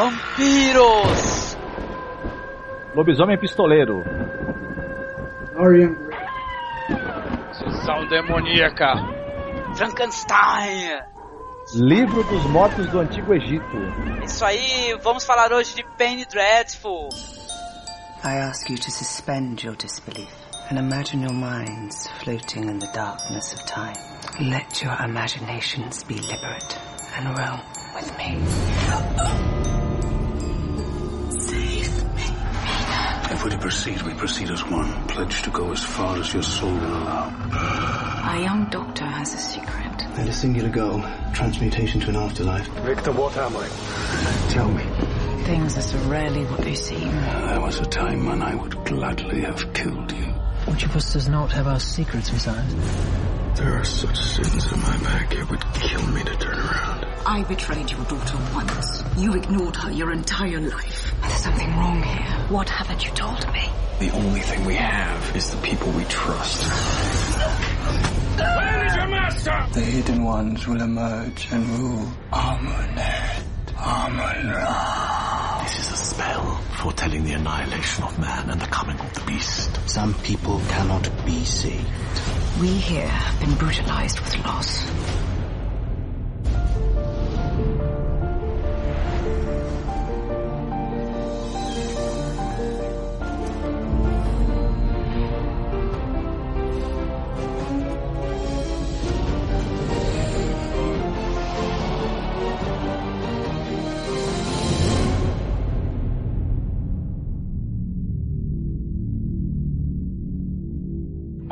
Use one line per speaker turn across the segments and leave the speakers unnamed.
Vampiros!
Lobisomem pistoleiro.
Dorian Gray.
Sessão demoníaca.
Frankenstein!
Livro dos Mortos do Antigo Egito.
Isso aí, vamos falar hoje de Penny Dreadful.
I ask you to suspend your disbelief and imagine your minds floating in the darkness of time. Let your imaginations be liberate and roam with me.
If we're to proceed, we proceed as one, pledged to go as far as your soul will allow.
Our young doctor has a secret.
And a singular goal, transmutation to an afterlife.
Victor, what am I?
Tell me.
Things are so rarely what they seem.
There was a time when I would gladly have killed you.
Which of us does not have our secrets, Messiah?
There are such sins in my back, it would kill me to turn around.
I betrayed your daughter once. You ignored her your entire life.
There's something wrong here. What haven't you told me?
The only thing we have is the people we trust.
Where is your master?
The hidden ones will emerge and rule. Amunet. Amun-Ra.
This is a spell foretelling the annihilation of man and the coming of the beast.
Some people cannot be saved.
We here have been brutalized with loss.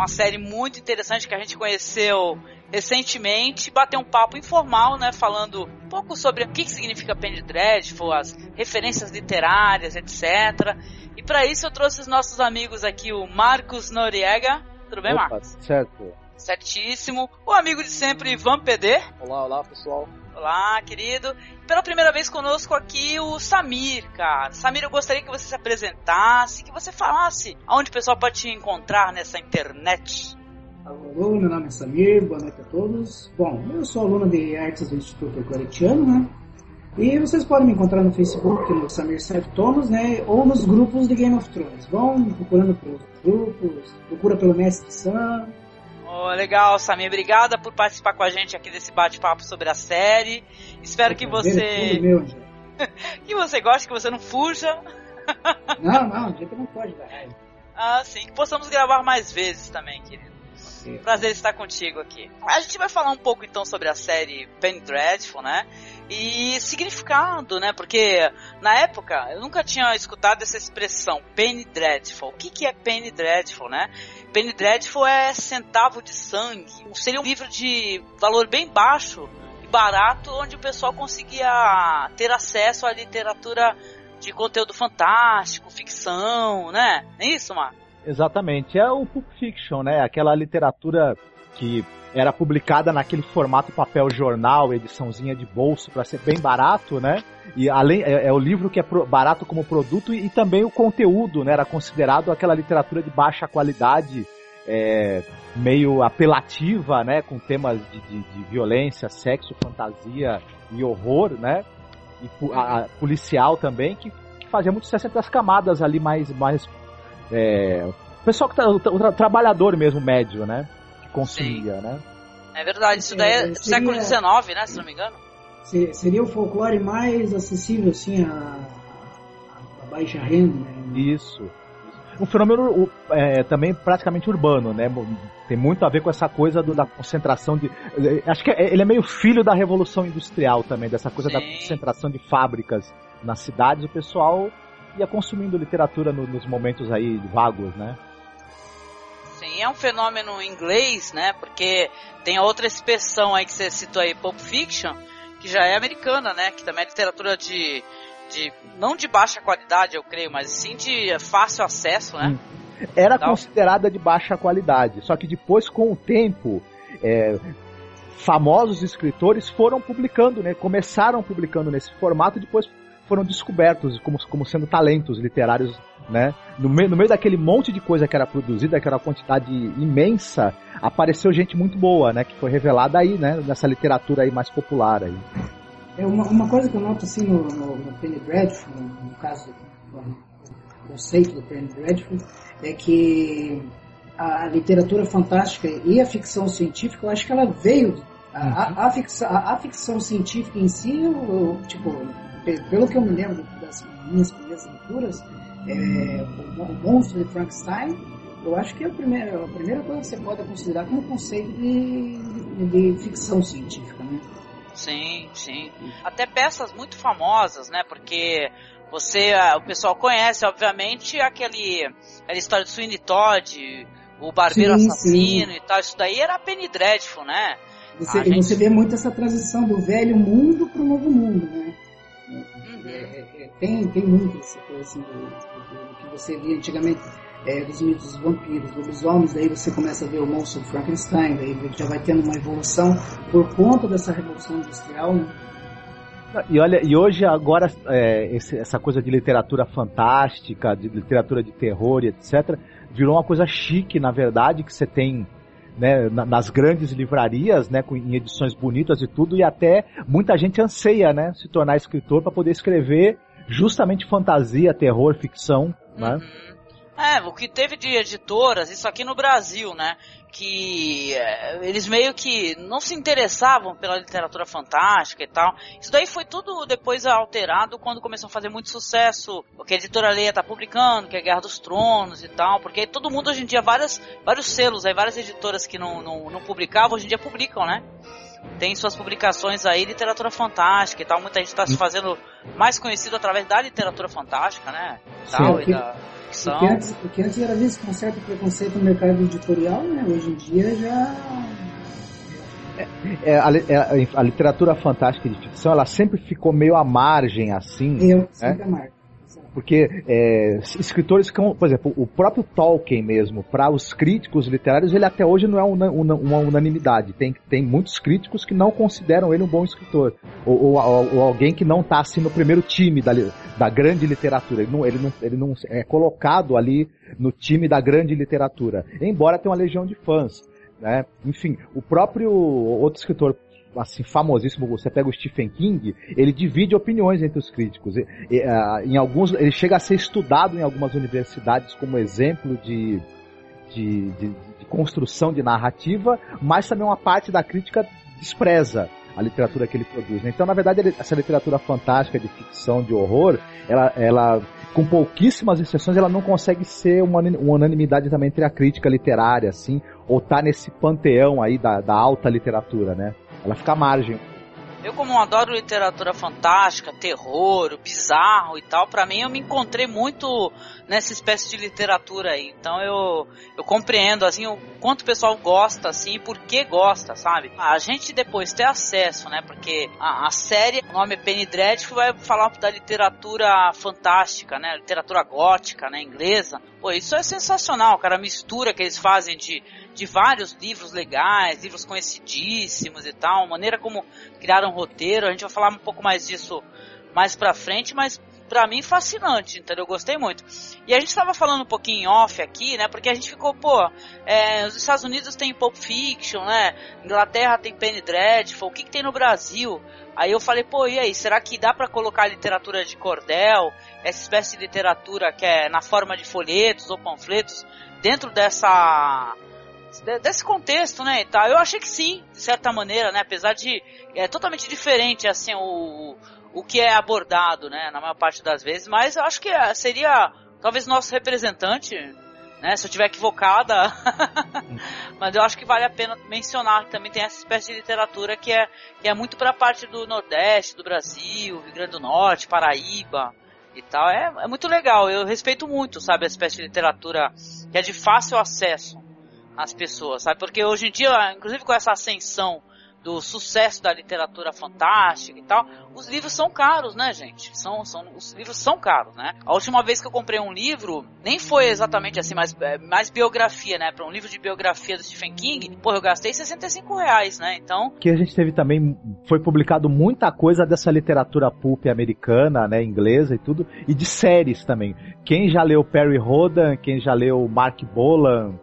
Uma série muito interessante que a gente conheceu recentemente, bater um papo informal, né, falando um pouco sobre o que significa Penny Dreadful, as referências literárias, etc. E para isso eu trouxe os nossos amigos aqui, o Marcos Noriega. Tudo bem,
Opa,
Marcos?
Certo.
Certíssimo. O amigo de sempre, Ivan PD.
Olá, olá, pessoal.
Olá, querido. Pela primeira vez conosco aqui o Samir, cara. Samir, eu gostaria que você se apresentasse, que você falasse aonde o pessoal pode te encontrar nessa internet.
Alô, meu nome é Samir, boa noite a todos. Bom, eu sou aluno de artes do Instituto Claretiano, né? E vocês podem me encontrar no Facebook, no Samir Thomas, né? Ou nos grupos de Game of Thrones. Vão procurando pelos grupos, procura pelo Mestre Sam.
Oh, legal, Samir. Obrigada por participar com a gente aqui desse bate-papo sobre a série. Espero que você.
Meu,
que você goste, que você não fuja.
não, não, a gente não pode dar.
Ah, sim. Que possamos gravar mais vezes também, querido.
Okay.
Prazer estar contigo aqui. A gente vai falar um pouco então sobre a série Penny Dreadful, né? E significado, né? Porque na época eu nunca tinha escutado essa expressão Penny Dreadful. O que, que é Penny Dreadful, né? Penny Dreadful é centavo de sangue. Seria um livro de valor bem baixo e barato, onde o pessoal conseguia ter acesso à literatura de conteúdo fantástico, ficção, né? É isso, Marco?
Exatamente. É o Pulp Fiction, né? Aquela literatura que era publicada naquele formato papel jornal, ediçãozinha de bolso para ser bem barato, né? E além é, é o livro que é pro, barato como produto e, e, também o conteúdo, né? Era considerado aquela literatura de baixa qualidade, é, meio apelativa, né? Com temas de, de, de, violência, sexo, fantasia e horror, né? E a, a, policial também, que, que fazia muito sucesso entre as camadas ali mais, mais é, o pessoal que tá, o, o, trabalhador mesmo médio, né? Que consumia,
Sim.
né?
É verdade, isso daí é, é século XIX, né? Se não me engano.
Seria o folclore mais acessível, assim, a, a baixa renda, né?
Isso. Um fenômeno é, também praticamente urbano, né? Tem muito a ver com essa coisa do, da concentração de. Acho que ele é meio filho da Revolução Industrial também, dessa coisa
Sim.
da concentração de fábricas nas cidades. O pessoal ia consumindo literatura no, nos momentos aí vagos, né?
Sim, é um fenômeno inglês, né? Porque tem outra expressão aí que você citou aí, Pulp Fiction, que já é americana, né? Que também é literatura de, de não de baixa qualidade, eu creio, mas sim de fácil acesso, né?
Hum. Era então, considerada de baixa qualidade, só que depois, com o tempo, é, famosos escritores foram publicando, né? Começaram publicando nesse formato, depois foram descobertos como, como sendo talentos literários, né? No meio, no meio daquele monte de coisa que era produzida, aquela quantidade imensa, apareceu gente muito boa, né? Que foi revelada aí, né? Nessa literatura aí mais popular aí.
É uma, uma coisa que eu noto assim no, no, no Penny Dreadful, no, no caso do conceito do Penny Dreadful, é que a literatura fantástica e a ficção científica, eu acho que ela veio. A, a, a, ficção, a, a ficção, científica em si, eu, eu, tipo, pelo que eu me lembro das minhas primeiras leituras, é, o, monstro de Frankenstein, eu acho que é a primeira, a primeira coisa que você pode considerar como conceito de, de, de ficção científica, né?
Sim, sim. Até peças muito famosas, né? Porque você, o pessoal conhece, obviamente, aquele, aquela história do Sweeney Todd, o Barbeiro sim, Assassino sim. e tal. Isso daí era Penny Dreadful, né?
Você, gente... você vê muito essa transição do velho mundo para o novo mundo, tem, tem muito essa coisa assim, do, do, do que você via antigamente é, dos mitos dos vampiros, lobisomens, daí você começa a ver o monstro Frankenstein, daí já vai tendo uma evolução por conta dessa revolução industrial, né?
E olha, e hoje agora é, essa coisa de literatura fantástica, de literatura de terror e etc, virou uma coisa chique, na verdade, que você tem né, nas grandes livrarias, né, em edições bonitas e tudo, e até muita gente anseia, né, se tornar escritor para poder escrever justamente fantasia, terror, ficção, né?
Uhum. É, o que teve de editoras, isso aqui no Brasil, né? Que é, eles meio que não se interessavam pela literatura fantástica e tal. Isso daí foi tudo depois alterado quando começou a fazer muito sucesso. O que a editora Leia tá publicando, que é Guerra dos Tronos e tal. Porque todo mundo hoje em dia, várias, vários selos, aí, várias editoras que não, não, não publicavam, hoje em dia publicam, né? Tem suas publicações aí, literatura fantástica e tal. Muita gente está se fazendo mais conhecido através da literatura fantástica, né? Tal,
Sim, e da ficção. O que, antes, o que antes era visto com certo preconceito no mercado editorial, né? Hoje em dia já.
É, é, a, é, a, literatura fantástica de ficção, ela sempre ficou meio à margem, assim.
Eu, né? sempre à margem.
Porque é, escritores que, por exemplo, o próprio Tolkien mesmo, para os críticos literários, ele até hoje não é una, una, uma unanimidade. Tem, tem muitos críticos que não consideram ele um bom escritor. Ou, ou, ou alguém que não está assim no primeiro time da, da grande literatura. Ele não, ele, não, ele não é colocado ali no time da grande literatura. Embora tenha uma legião de fãs. Né? Enfim, o próprio outro escritor assim famosíssimo, você pega o Stephen King, ele divide opiniões entre os críticos. E, e, uh, em alguns, ele chega a ser estudado em algumas universidades como exemplo de, de, de, de construção de narrativa, mas também uma parte da crítica despreza a literatura que ele produz. Né? Então, na verdade, essa literatura fantástica de ficção, de horror, ela, ela com pouquíssimas exceções, ela não consegue ser uma, uma unanimidade também entre a crítica literária, assim, ou tá nesse panteão aí da, da alta literatura, né? Ela fica à margem.
Eu, como adoro literatura fantástica, terror, bizarro e tal, para mim eu me encontrei muito nessa espécie de literatura aí. Então eu, eu compreendo, assim, o quanto o pessoal gosta, assim, e por que gosta, sabe? A gente depois ter acesso, né? Porque a, a série, o nome é Penny Dreadful, vai falar da literatura fantástica, né? Literatura gótica, né? Inglesa. Pô, isso é sensacional, cara. A mistura que eles fazem de de vários livros legais, livros conhecidíssimos e tal, maneira como criaram roteiro, a gente vai falar um pouco mais disso mais pra frente, mas pra mim fascinante, entendeu? Eu gostei muito. E a gente tava falando um pouquinho em off aqui, né? Porque a gente ficou, pô, é, os Estados Unidos tem Pulp Fiction, né? Inglaterra tem Penny Dreadful, o que, que tem no Brasil? Aí eu falei, pô, e aí, será que dá para colocar literatura de cordel, essa espécie de literatura que é na forma de folhetos ou panfletos, dentro dessa desse contexto, né, e tal. Eu achei que sim, de certa maneira, né, apesar de é totalmente diferente assim o o que é abordado, né, na maior parte das vezes, mas eu acho que é, seria talvez nosso representante, né, se eu tiver equivocada, mas eu acho que vale a pena mencionar que também tem essa espécie de literatura que é que é muito para a parte do Nordeste, do Brasil, Rio Grande do Norte, Paraíba e tal. É, é muito legal, eu respeito muito, sabe, a espécie de literatura que é de fácil acesso as pessoas, sabe? Porque hoje em dia, inclusive com essa ascensão do sucesso da literatura fantástica e tal, os livros são caros, né, gente? São, são, os livros são caros, né? A última vez que eu comprei um livro, nem foi exatamente assim, mas é, mais biografia, né? Para um livro de biografia do Stephen King, pô, eu gastei 65 reais, né? Então.
Que a gente teve também, foi publicado muita coisa dessa literatura pulp americana, né, inglesa e tudo, e de séries também. Quem já leu Perry Rodan, quem já leu Mark Bolan,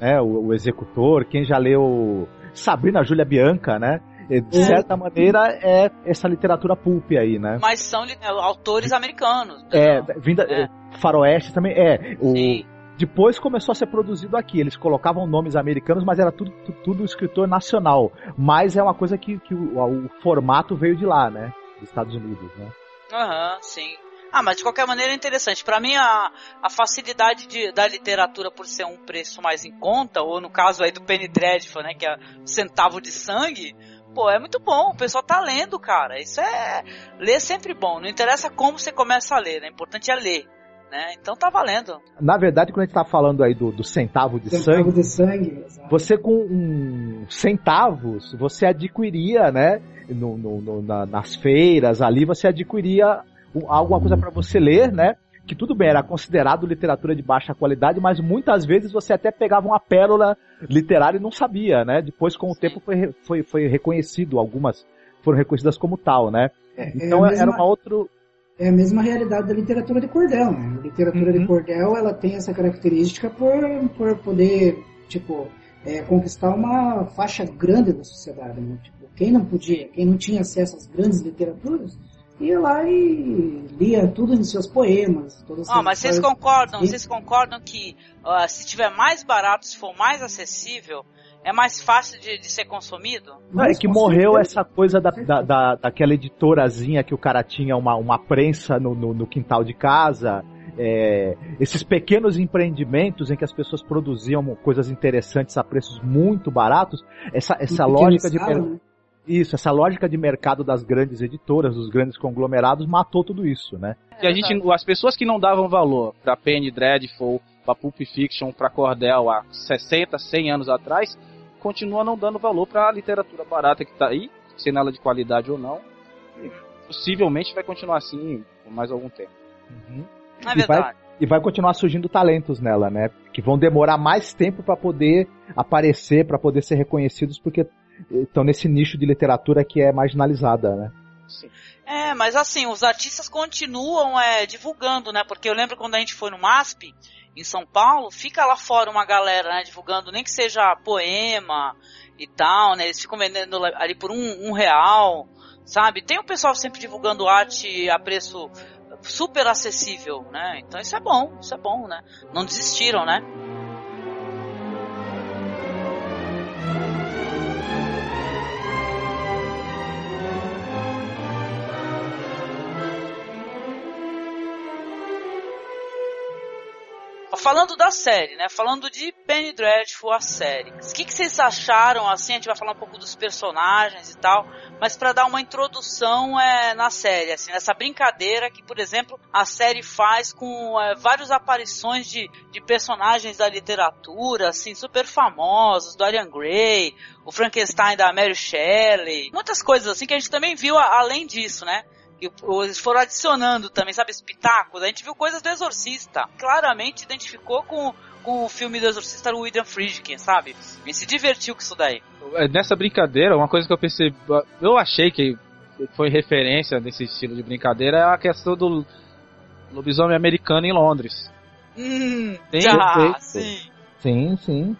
né, o, o, executor, quem já leu Sabrina Júlia Bianca, né? De certa maneira, é essa literatura pulp aí, né?
Mas são é, autores americanos.
É, vinda. É. Faroeste também é. O,
Sim.
depois começou a ser produzido aqui. Eles colocavam nomes americanos, mas era tudo, tudo, tudo escritor nacional. Mas é uma coisa que, que o, o, formato veio de lá, né? Dos Estados Unidos, né?
Aham, uhum, sim. Ah, mas de qualquer maneira é interessante. Para mim, a, a facilidade de, da literatura por ser um preço mais em conta, ou no caso aí do Penny Dreadful, né, que é centavo de sangue, pô, é muito bom. O pessoal tá lendo, cara. Isso é. Ler é sempre bom. Não interessa como você começa a ler, né? O importante é ler. Né? Então tá valendo.
Na verdade, quando a gente tá falando aí do, do centavo de
centavo
sangue,
de sangue
você com um centavos, você adquiria, né? No, no, no na, nas feiras ali, você adquiria alguma coisa para você ler, né? Que tudo bem, era considerado literatura de baixa qualidade, mas muitas vezes você até pegava uma pérola literária e não sabia, né? Depois, com o tempo, foi, foi, foi reconhecido, algumas foram reconhecidas como tal, né?
É,
então
é mesma,
era uma outra.
É a mesma realidade da literatura de cordel, né? A literatura uhum. de cordel, ela tem essa característica por, por poder, tipo, é, conquistar uma faixa grande da sociedade, né? Tipo, quem não podia, quem não tinha acesso às grandes literaturas, ia lá e lia tudo em seus poemas. Todas
ah, mas vocês concordam, vocês concordam que uh, se tiver mais barato, se for mais acessível, é mais fácil de, de ser consumido?
Não, é que morreu essa coisa da, da, da, daquela editorazinha que o cara tinha uma, uma prensa no, no, no quintal de casa. É, esses pequenos empreendimentos em que as pessoas produziam coisas interessantes a preços muito baratos, essa, essa lógica de. Né? Isso, essa lógica de mercado das grandes editoras, dos grandes conglomerados, matou tudo isso, né?
E a gente, as pessoas que não davam valor pra Penny Dreadful, pra Pulp Fiction, pra Cordel há 60, 100 anos atrás, continuam não dando valor pra literatura barata que tá aí, sendo ela de qualidade ou não. E possivelmente vai continuar assim por mais algum tempo.
Uhum. É verdade.
E vai, e vai continuar surgindo talentos nela, né? Que vão demorar mais tempo para poder aparecer, para poder ser reconhecidos, porque estão nesse nicho de literatura que é marginalizada, né?
Sim. É, mas assim, os artistas continuam é, divulgando, né? Porque eu lembro quando a gente foi no MASP, em São Paulo, fica lá fora uma galera, né, divulgando, nem que seja poema e tal, né? Eles ficam vendendo ali por um, um real, sabe? Tem o pessoal sempre divulgando arte a preço super acessível, né? Então isso é bom, isso é bom, né? Não desistiram, né? Falando da série, né? Falando de Penny Dreadful, a série. O que, que vocês acharam, assim, a gente vai falar um pouco dos personagens e tal, mas para dar uma introdução é, na série, assim, essa brincadeira que, por exemplo, a série faz com é, várias aparições de, de personagens da literatura, assim, super famosos, Dorian Gray, o Frankenstein da Mary Shelley, muitas coisas assim que a gente também viu além disso, né? E eles foram adicionando também, sabe, espetáculos. A gente viu coisas do Exorcista. Claramente identificou com, com o filme do Exorcista do William Friedkin, sabe? E se divertiu com isso daí.
É, nessa brincadeira, uma coisa que eu percebi. Eu achei que foi referência desse estilo de brincadeira é a questão do lobisomem americano em Londres.
Hum, Tem já, sim.
Sim, sim.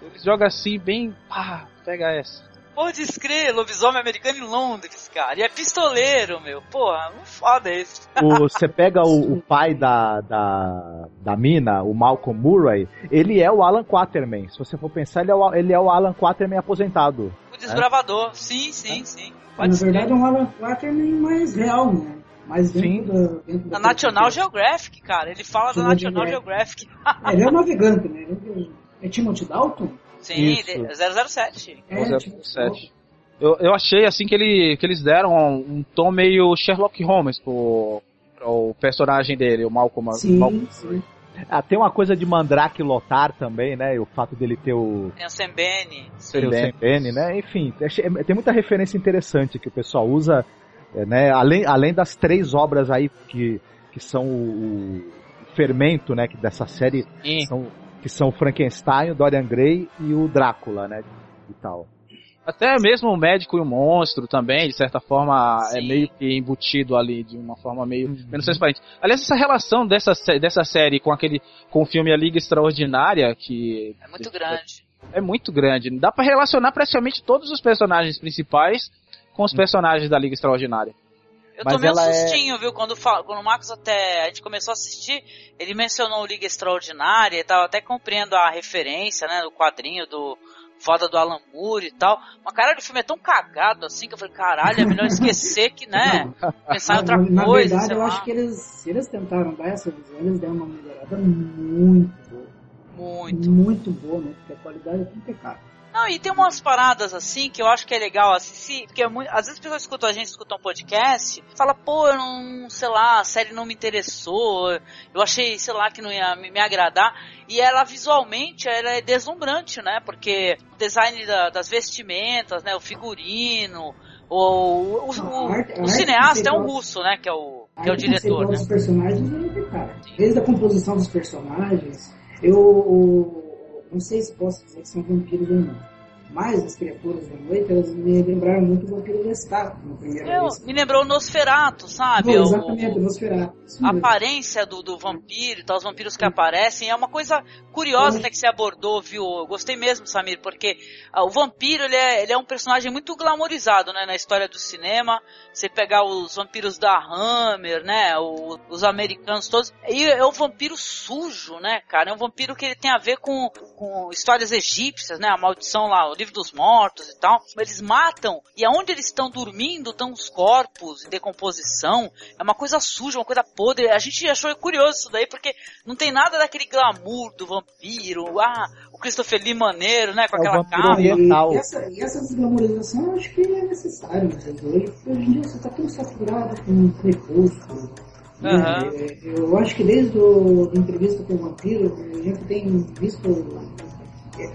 Eles jogam assim, bem. Pá, pega essa.
Pode escrever, lobisomem americano em Londres, cara. E é pistoleiro, meu. Porra, um foda esse.
você pega o, o, pai da, da, da mina, o Malcolm Murray, ele é o Alan Quaterman. Se você for pensar, ele é o, ele é o Alan Quaterman aposentado.
O desbravador, né? sim, sim, é. sim.
Pode Na verdade é um Alan Quaterman mais real, né? Mais dentro da, dentro
da National Geographic, cara. Ele fala da National Geographic.
é, ele é um navegante, né? Ele é Timothy Dalton?
Sim, Isso. 007. É,
007. Eu, eu achei assim que, ele, que eles deram um, um tom meio Sherlock Holmes pro, pro personagem dele, o Malcolm.
Sim,
Malcolm.
sim.
Ah, tem uma coisa de Mandrake lotar também, né? O fato dele ter o.
Tem o Sembene.
Tem o Sembene, né? Enfim, tem muita referência interessante que o pessoal usa, é, né? Além, além das três obras aí que, que são o, o fermento, né? Que dessa série
Sim.
são que são o Frankenstein, o Dorian Gray e o Drácula, né? E tal.
Até mesmo o médico e o monstro também, de certa forma, é Sim. é meio que embutido ali, de uma forma meio uhum. menos transparente. Aliás, essa relação dessa, dessa série com aquele com o filme A Liga Extraordinária, que.
É muito grande.
é muito grande. Dá para relacionar praticamente todos os personagens principais com os personagens da Liga Extraordinária.
Eu Mas tomei um é sustinho, é... viu? Quando, quando o Marcos até. A gente começou a assistir, ele mencionou Liga Extraordinária e tava até compreendo a referência, né? Do quadrinho do foda do Alan Moore e tal. Mas cara, o filme é tão cagado assim que eu falei, caralho, é melhor esquecer que, né? Pensar em outra
Na
coisa.
Na verdade, eu lá. acho que eles, se eles tentaram dar essa visão, eles deram uma melhorada muito boa.
Muito.
Muito boa, né? Porque a qualidade é impecável.
Não, e tem umas paradas assim que eu acho que é legal assistir, porque é muito, às vezes as pessoas escutam a gente, escutam um podcast, fala, pô, eu não, sei lá, a série não me interessou, eu achei, sei lá, que não ia me, me agradar. E ela visualmente ela é deslumbrante, né? Porque o design da, das vestimentas, né? O figurino, o, o, o, arte, o cineasta é um russo, né? Que é o, que é o diretor. Né?
Personagens é Desde a composição dos personagens, eu não sei se posso dizer que são vampiros ou não. Mas as criaturas da noite, elas me lembraram muito o Vampiro Lestat no primeiro
Eu, Me lembrou o Nosferatu, sabe?
Não, exatamente, o, Nosferatu.
A aparência do, do vampiro e tal, os vampiros que aparecem, é uma coisa curiosa até que você abordou, viu? Eu gostei mesmo, Samir, porque ah, o vampiro, ele é, ele é um personagem muito glamorizado, né, na história do cinema. Você pegar os vampiros da Hammer, né, o, os americanos todos, e é o vampiro sujo, né, cara? É um vampiro que ele tem a ver com, com histórias egípcias, né, a maldição lá, o livro dos mortos e tal. Eles matam e aonde eles estão dormindo estão os corpos em decomposição. É uma coisa suja, uma coisa podre. A gente achou curioso isso daí porque não tem nada daquele glamour do vampiro. Ah, o Christopher Lee maneiro, né? Com é aquela capa.
E essa, e essa desglamorização eu acho que é necessário, entendeu? Hoje em dia você está tão saturado com crepúsculo. Uhum. Eu acho que desde a entrevista com o vampiro, a gente tem visto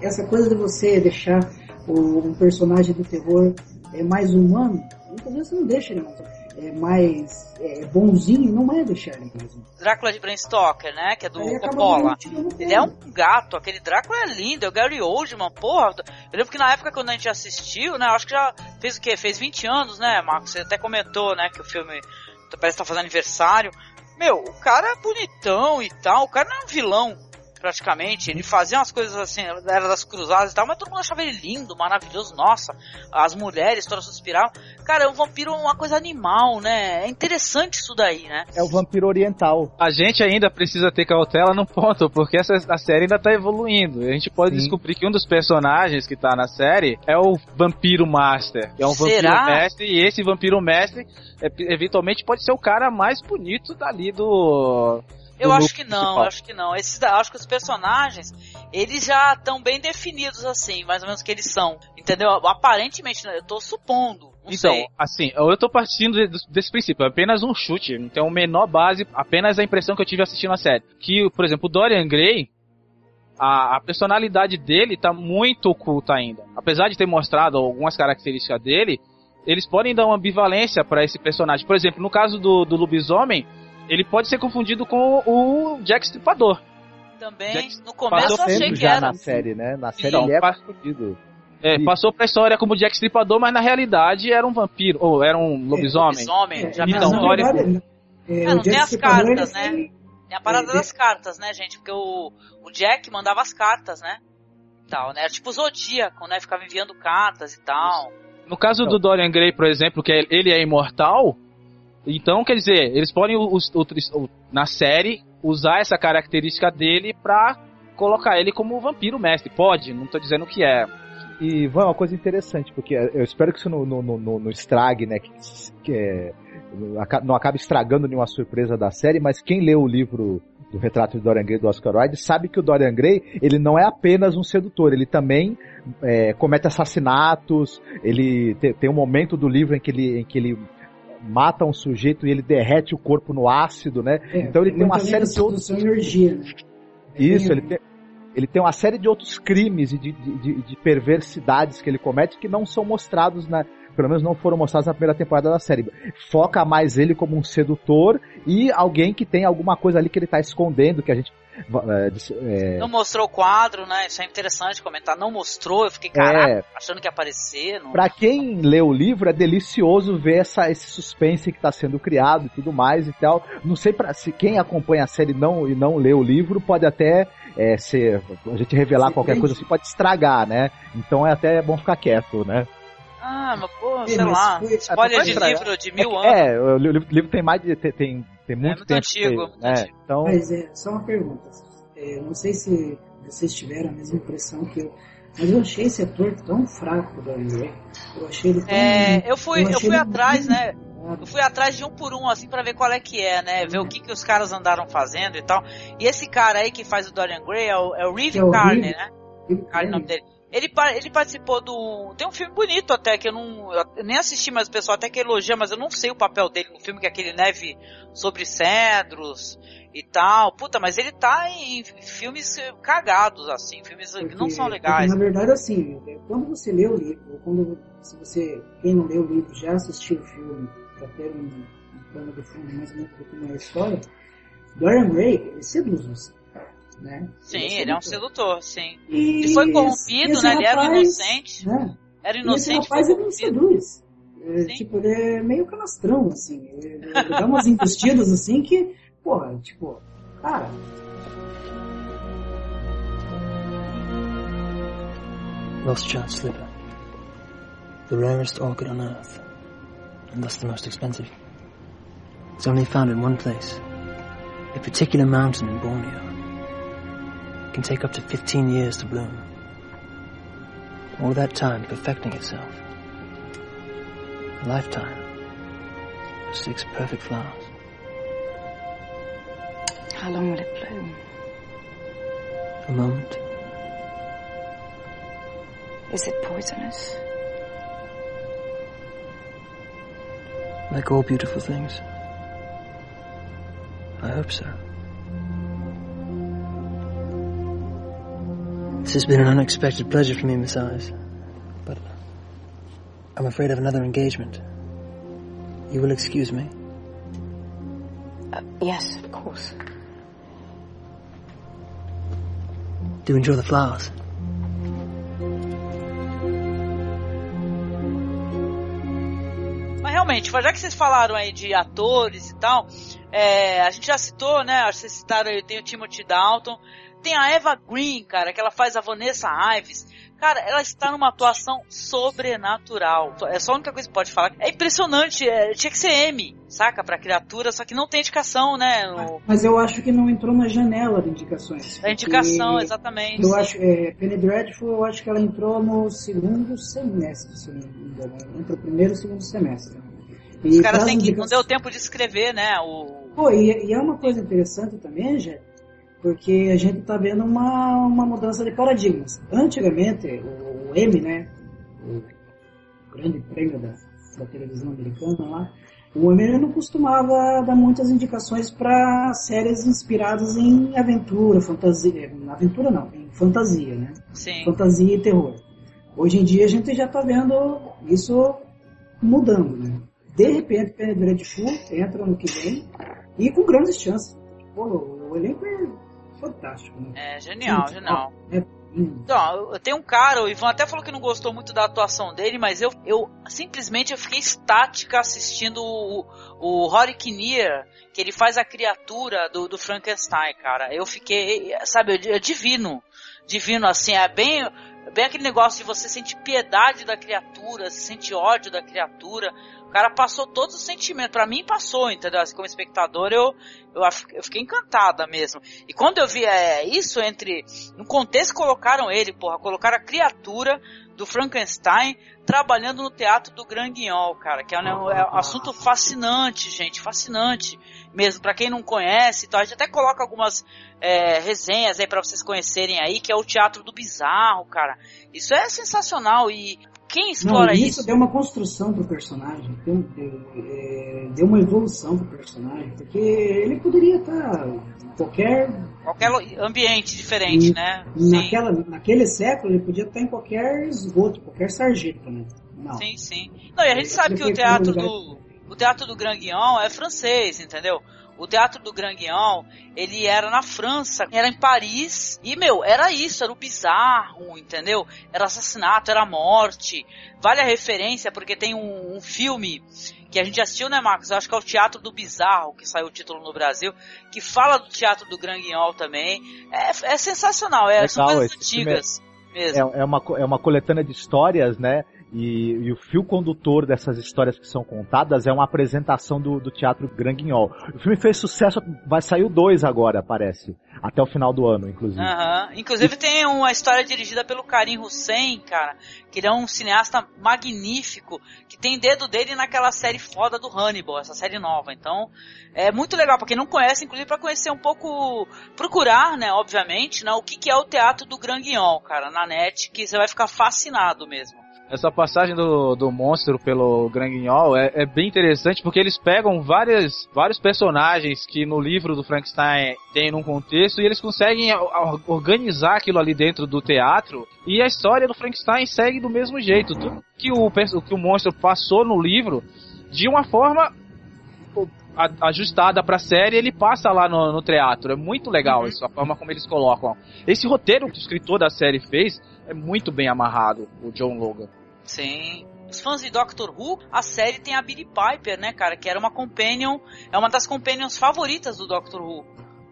essa coisa de você deixar o, um personagem do terror é, mais humano, muitas vezes você não deixa ele mais, é, mais é, bonzinho, não é deixar ele mesmo.
Drácula de Bram Stoker, né? Que é do Coppola. Ele é um gato, aquele Drácula é lindo, é o Gary Oldman, porra. Eu lembro que na época quando a gente assistiu, né? Acho que já fez o quê? Fez 20 anos, né, Marcos? Você até comentou, né, que o filme parece que tá fazendo aniversário. Meu, o cara é bonitão e tal, o cara não é um vilão praticamente. Ele fazia umas coisas assim, era das cruzadas e tal, mas todo mundo achava ele lindo, maravilhoso. Nossa, as mulheres todas suspiravam. Cara, é um vampiro uma coisa animal, né? É interessante isso daí, né?
É o vampiro oriental.
A gente ainda precisa ter cautela no ponto, porque essa a série ainda tá evoluindo. A gente pode Sim. descobrir que um dos personagens que tá na série é o vampiro master, é um Será? vampiro mestre, e esse vampiro mestre é, eventualmente pode ser o cara mais bonito dali do
eu acho que não, eu acho que não. Esses, acho que os personagens, eles já estão bem definidos assim, mais ou menos que eles são. Entendeu? Aparentemente, né, eu tô supondo. então, sei.
assim, eu tô partindo desse princípio, é apenas um chute, não tem uma menor base, apenas a impressão que eu tive assistindo a série. Que, por exemplo, o Dorian Gray, a, a, personalidade dele tá muito oculta ainda. Apesar de ter mostrado algumas características dele, eles podem dar uma ambivalência para esse personagem. Por exemplo, no caso do, do lobisomem, ele pode ser confundido com o Jack Stripador.
Também, Jack no começo eu achei que era.
na série, né? Na série então, ele é confundido.
É, passou pra história como Jack Stripador, mas na realidade era um vampiro, ou era um lobisomem.
É, lobisomem, já então, não, verdade, é, é, não tem as cartas, né? Tem a parada é, das cartas, né, gente? Porque o, o Jack mandava as cartas, né? Tal, né? Era tipo o Zodíaco, né? Ficava enviando cartas e tal.
No caso do Dorian Gray, por exemplo, que ele é imortal, então, quer dizer, eles podem, os, na série, usar essa característica dele pra colocar ele como vampiro mestre. Pode, não tô dizendo que é.
E, Van, uma coisa interessante, porque eu espero que isso não, não, não, não estrague, né? Que, que é, não acabe estragando nenhuma surpresa da série, mas quem lê o livro do retrato de Dorian Gray do Oscar Wilde sabe que o Dorian Gray ele não é apenas um sedutor, ele também é, comete assassinatos, ele te, tem um momento do livro em que ele, em que ele mata um sujeito e ele derrete o corpo no ácido, né? É, então ele tem uma série de outros.
Energia?
Isso, ele tem, ele tem uma série de outros crimes e de, de, de, perversidades que ele comete que não são mostrados na, pelo menos não foram mostradas na primeira temporada da série. Foca mais ele como um sedutor e alguém que tem alguma coisa ali que ele tá escondendo, que a gente
é, é... Não mostrou o quadro, né? Isso é interessante comentar. Não mostrou, eu fiquei, caraca, é... achando que ia aparecer. Não...
Pra quem lê o livro, é delicioso ver essa, esse suspense que tá sendo criado e tudo mais e tal. Não sei pra, se quem acompanha a série não, e não lê o livro, pode até é, ser. A gente revelar qualquer coisa assim, pode estragar, né? Então é até bom ficar quieto, né?
Ah, mas pô, sei lá. Spoiler de livro de mil
é,
anos.
É, o livro tem mais de. tem, tem tem muito, é muito tempo.
Antigo, muito
é,
antigo.
Então...
Mas é, só uma pergunta. É, não sei se vocês tiveram a mesma impressão que eu. Mas eu achei esse ator tão fraco da André. Eu achei ele tão.
É, eu fui, eu, eu fui atrás, né? Eu fui atrás de um por um, assim, para ver qual é que é, né? Ver o que, que os caras andaram fazendo e tal. E esse cara aí que faz o Dorian Gray é o, é o Reeve é Carney, né? Carney, o nome dele. Ele, ele participou do. Tem um filme bonito até, que eu não. Eu nem assisti, mas o pessoal até que elogia, mas eu não sei o papel dele no filme, que é aquele Neve sobre Cedros e tal. Puta, mas ele tá em filmes cagados, assim, filmes porque, que não são legais.
na verdade, assim, quando você lê o livro, quando se você, quem não lê o livro, já assistiu o filme, pra ter um, plano de fundo mais ou menos do que é a história, Dorian Gray, ele seduz você. Né?
Sim, ele é, ele é um sedutor, sim. E ele foi corrompido, esse, né? Ele era inocente. Né? Era inocente.
Esse rapaz ele me seduz. É, tipo, ele é meio canastrão, assim. Ele, ele dá umas investidas assim que, porra, tipo, cara.
Rothschild slipper. The rarest orchid on earth, and thus the most expensive. It's only found in one place. A particular mountain in Borneo. Can take up to 15 years to bloom. All that time perfecting itself. A lifetime of six perfect flowers.
How long will it bloom?
A moment.
Is it poisonous?
Like all beautiful things. I hope so. This has been an unexpected pleasure for me, Miss Eyes. But I'm afraid of another engagement. You will excuse me?
Uh, yes, of course.
Do enjoy the flowers.
Mas realmente, já que vocês falaram aí de atores e tal, é, a gente já citou, né? Vocês citaram aí, tem o Timothy Dalton. Tem a Eva Green, cara, que ela faz a Vanessa Ives. Cara, ela está numa atuação sobrenatural. É só a única coisa que pode falar. É impressionante. É, tinha que ser M, saca? Pra criatura, só que não tem indicação, né? No...
Mas eu acho que não entrou na janela de indicações.
Da indicação, exatamente.
Eu sim. acho, é, Penny Dreadful, eu acho que ela entrou no segundo semestre, se não me engano. Entre o primeiro e o segundo semestre.
E Os caras têm que. Não deu tempo de escrever, né? O...
Pô, e, e é uma coisa interessante também, já porque a gente está vendo uma, uma mudança de paradigmas. Antigamente, o, o M, né, o grande prêmio da, da televisão americana lá, o M não costumava dar muitas indicações para séries inspiradas em aventura, fantasia, aventura não, em fantasia, né?
Sim.
Fantasia e terror. Hoje em dia a gente já está vendo isso mudando, né? De repente, Penny Dreadful entra no que vem e com grandes chances. Pô, o elenco é fantástico, né?
É, genial, genial. É, então, eu tenho um cara, o Ivan até falou que não gostou muito da atuação dele, mas eu, eu simplesmente eu fiquei estática assistindo o, o Rory Kinnear, que ele faz a criatura do, do Frankenstein, cara. Eu fiquei, sabe, é divino. Divino, assim, é bem, bem aquele negócio de você sentir piedade da criatura, se sente ódio da criatura. O cara passou todos os sentimentos. Para mim passou, entendeu? Assim, como espectador eu, eu, eu, fiquei encantada mesmo. E quando eu vi é, isso entre. No contexto colocaram ele, porra, colocaram a criatura do Frankenstein trabalhando no teatro do Grand Guignol, cara, que é um, é um assunto fascinante, gente, fascinante mesmo, para quem não conhece, então a gente até coloca algumas é, resenhas aí para vocês conhecerem aí, que é o teatro do bizarro, cara. Isso é sensacional e quem explora
Não,
isso?
Isso deu uma construção pro personagem, deu, deu, é, deu uma evolução pro personagem, porque ele poderia estar em qualquer.
Qualquer ambiente diferente,
em,
né?
Naquela, naquele século ele podia estar em qualquer esgoto, qualquer sarjeta, né? Não.
Sim, sim. Não, e a gente sabe que o teatro do. O teatro do Grand Guignol é francês, entendeu? O Teatro do Grand ele era na França, era em Paris, e, meu, era isso, era o bizarro, entendeu? Era assassinato, era morte. Vale a referência, porque tem um, um filme que a gente assistiu, né, Marcos? Eu acho que é o Teatro do Bizarro, que saiu o título no Brasil, que fala do Teatro do Grand Guignol também. É, é sensacional, é,
Legal,
são coisas antigas. mesmo.
É, é, uma, é uma coletânea de histórias, né? E, e o fio condutor dessas histórias que são contadas é uma apresentação do, do Teatro Grand Guignol. O filme fez sucesso, vai sair o 2 agora, parece. Até o final do ano, inclusive.
Inclusive tem uma história dirigida pelo Karim Hussein, cara, que ele é um cineasta magnífico, que tem dedo dele naquela série foda do Hannibal, essa série nova. Então, é muito legal, pra quem não conhece, inclusive pra conhecer um pouco, procurar, né, obviamente, né, o que, que é o Teatro do Grand Guignol, cara, na net, que você vai ficar fascinado mesmo.
Essa passagem do, do monstro pelo Grand Guignol é, é bem interessante porque eles pegam várias, vários personagens que no livro do Frankenstein tem num contexto e eles conseguem organizar aquilo ali dentro do teatro e a história do Frankenstein segue do mesmo jeito. Tudo que o, que o monstro passou no livro, de uma forma ajustada pra série, ele passa lá no, no teatro. É muito legal isso, a forma como eles colocam. Esse roteiro que o escritor da série fez é muito bem amarrado, o John Logan.
Sim. Os fãs de Doctor Who, a série tem a Billie Piper, né, cara, que era uma companion, é uma das companions favoritas do Doctor Who.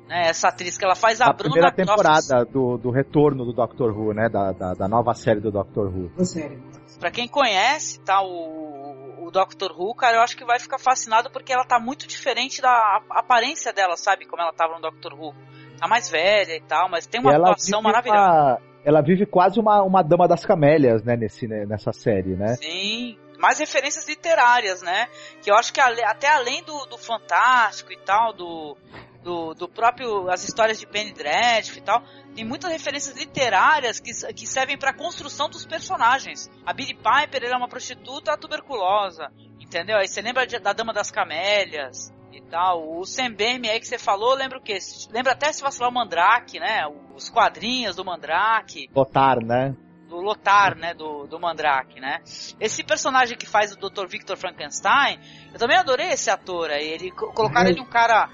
Né, essa atriz que ela faz a,
A
Bruna
primeira temporada do, do retorno do Doctor Who, né? Da, da, da nova série do Doctor Who.
Sério.
Pra quem conhece, tá, o, o Doctor Who, cara, eu acho que vai ficar fascinado porque ela tá muito diferente da aparência dela, sabe? Como ela tava no Doctor Who. Tá mais velha e tal, mas tem uma
E ela
atuação maravilhosa.
uma- ela vive quase uma, uma dama das camélias, né? Nesse, né, nessa série, né?
Sim, mais referências literárias, né? Que eu acho que até além do, do fantástico e tal, do, do, do próprio as histórias de Penny Dreadful e tal, tem muitas referências literárias que, que servem para construção dos personagens. A Billie Piper ela é uma prostituta tuberculosa, entendeu? Aí você lembra da Dama das Camélias e tal. O Sam Baimi aí que você falou, lembra o quê? Lembra até se vacilar o Mandrake, né? Os quadrinhos do Mandrake
Lotar, né?
do Lotar, né, do, do Mandrake, né? Esse personagem que faz o Dr. Victor Frankenstein, eu também adorei esse ator aí, ele co- colocaram ele um cara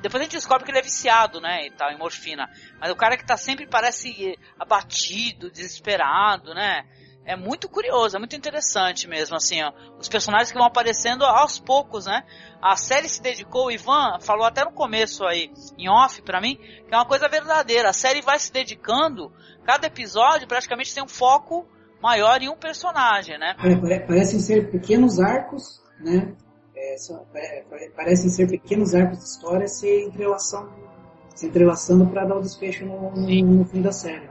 depois a gente descobre que ele é viciado, né, e tal, em morfina. Mas o cara que tá sempre parece abatido, desesperado, né? É muito curioso, é muito interessante mesmo, assim, ó. Os personagens que vão aparecendo aos poucos, né? A série se dedicou, o Ivan falou até no começo aí, em off pra mim, que é uma coisa verdadeira. A série vai se dedicando, cada episódio praticamente tem um foco maior em um personagem, né?
Pare- pare- Parecem ser pequenos arcos, né? É, só- pare- parecem ser pequenos arcos de história se entrelaçando, se entrelaçando para dar o desfecho no, no- no fim da série.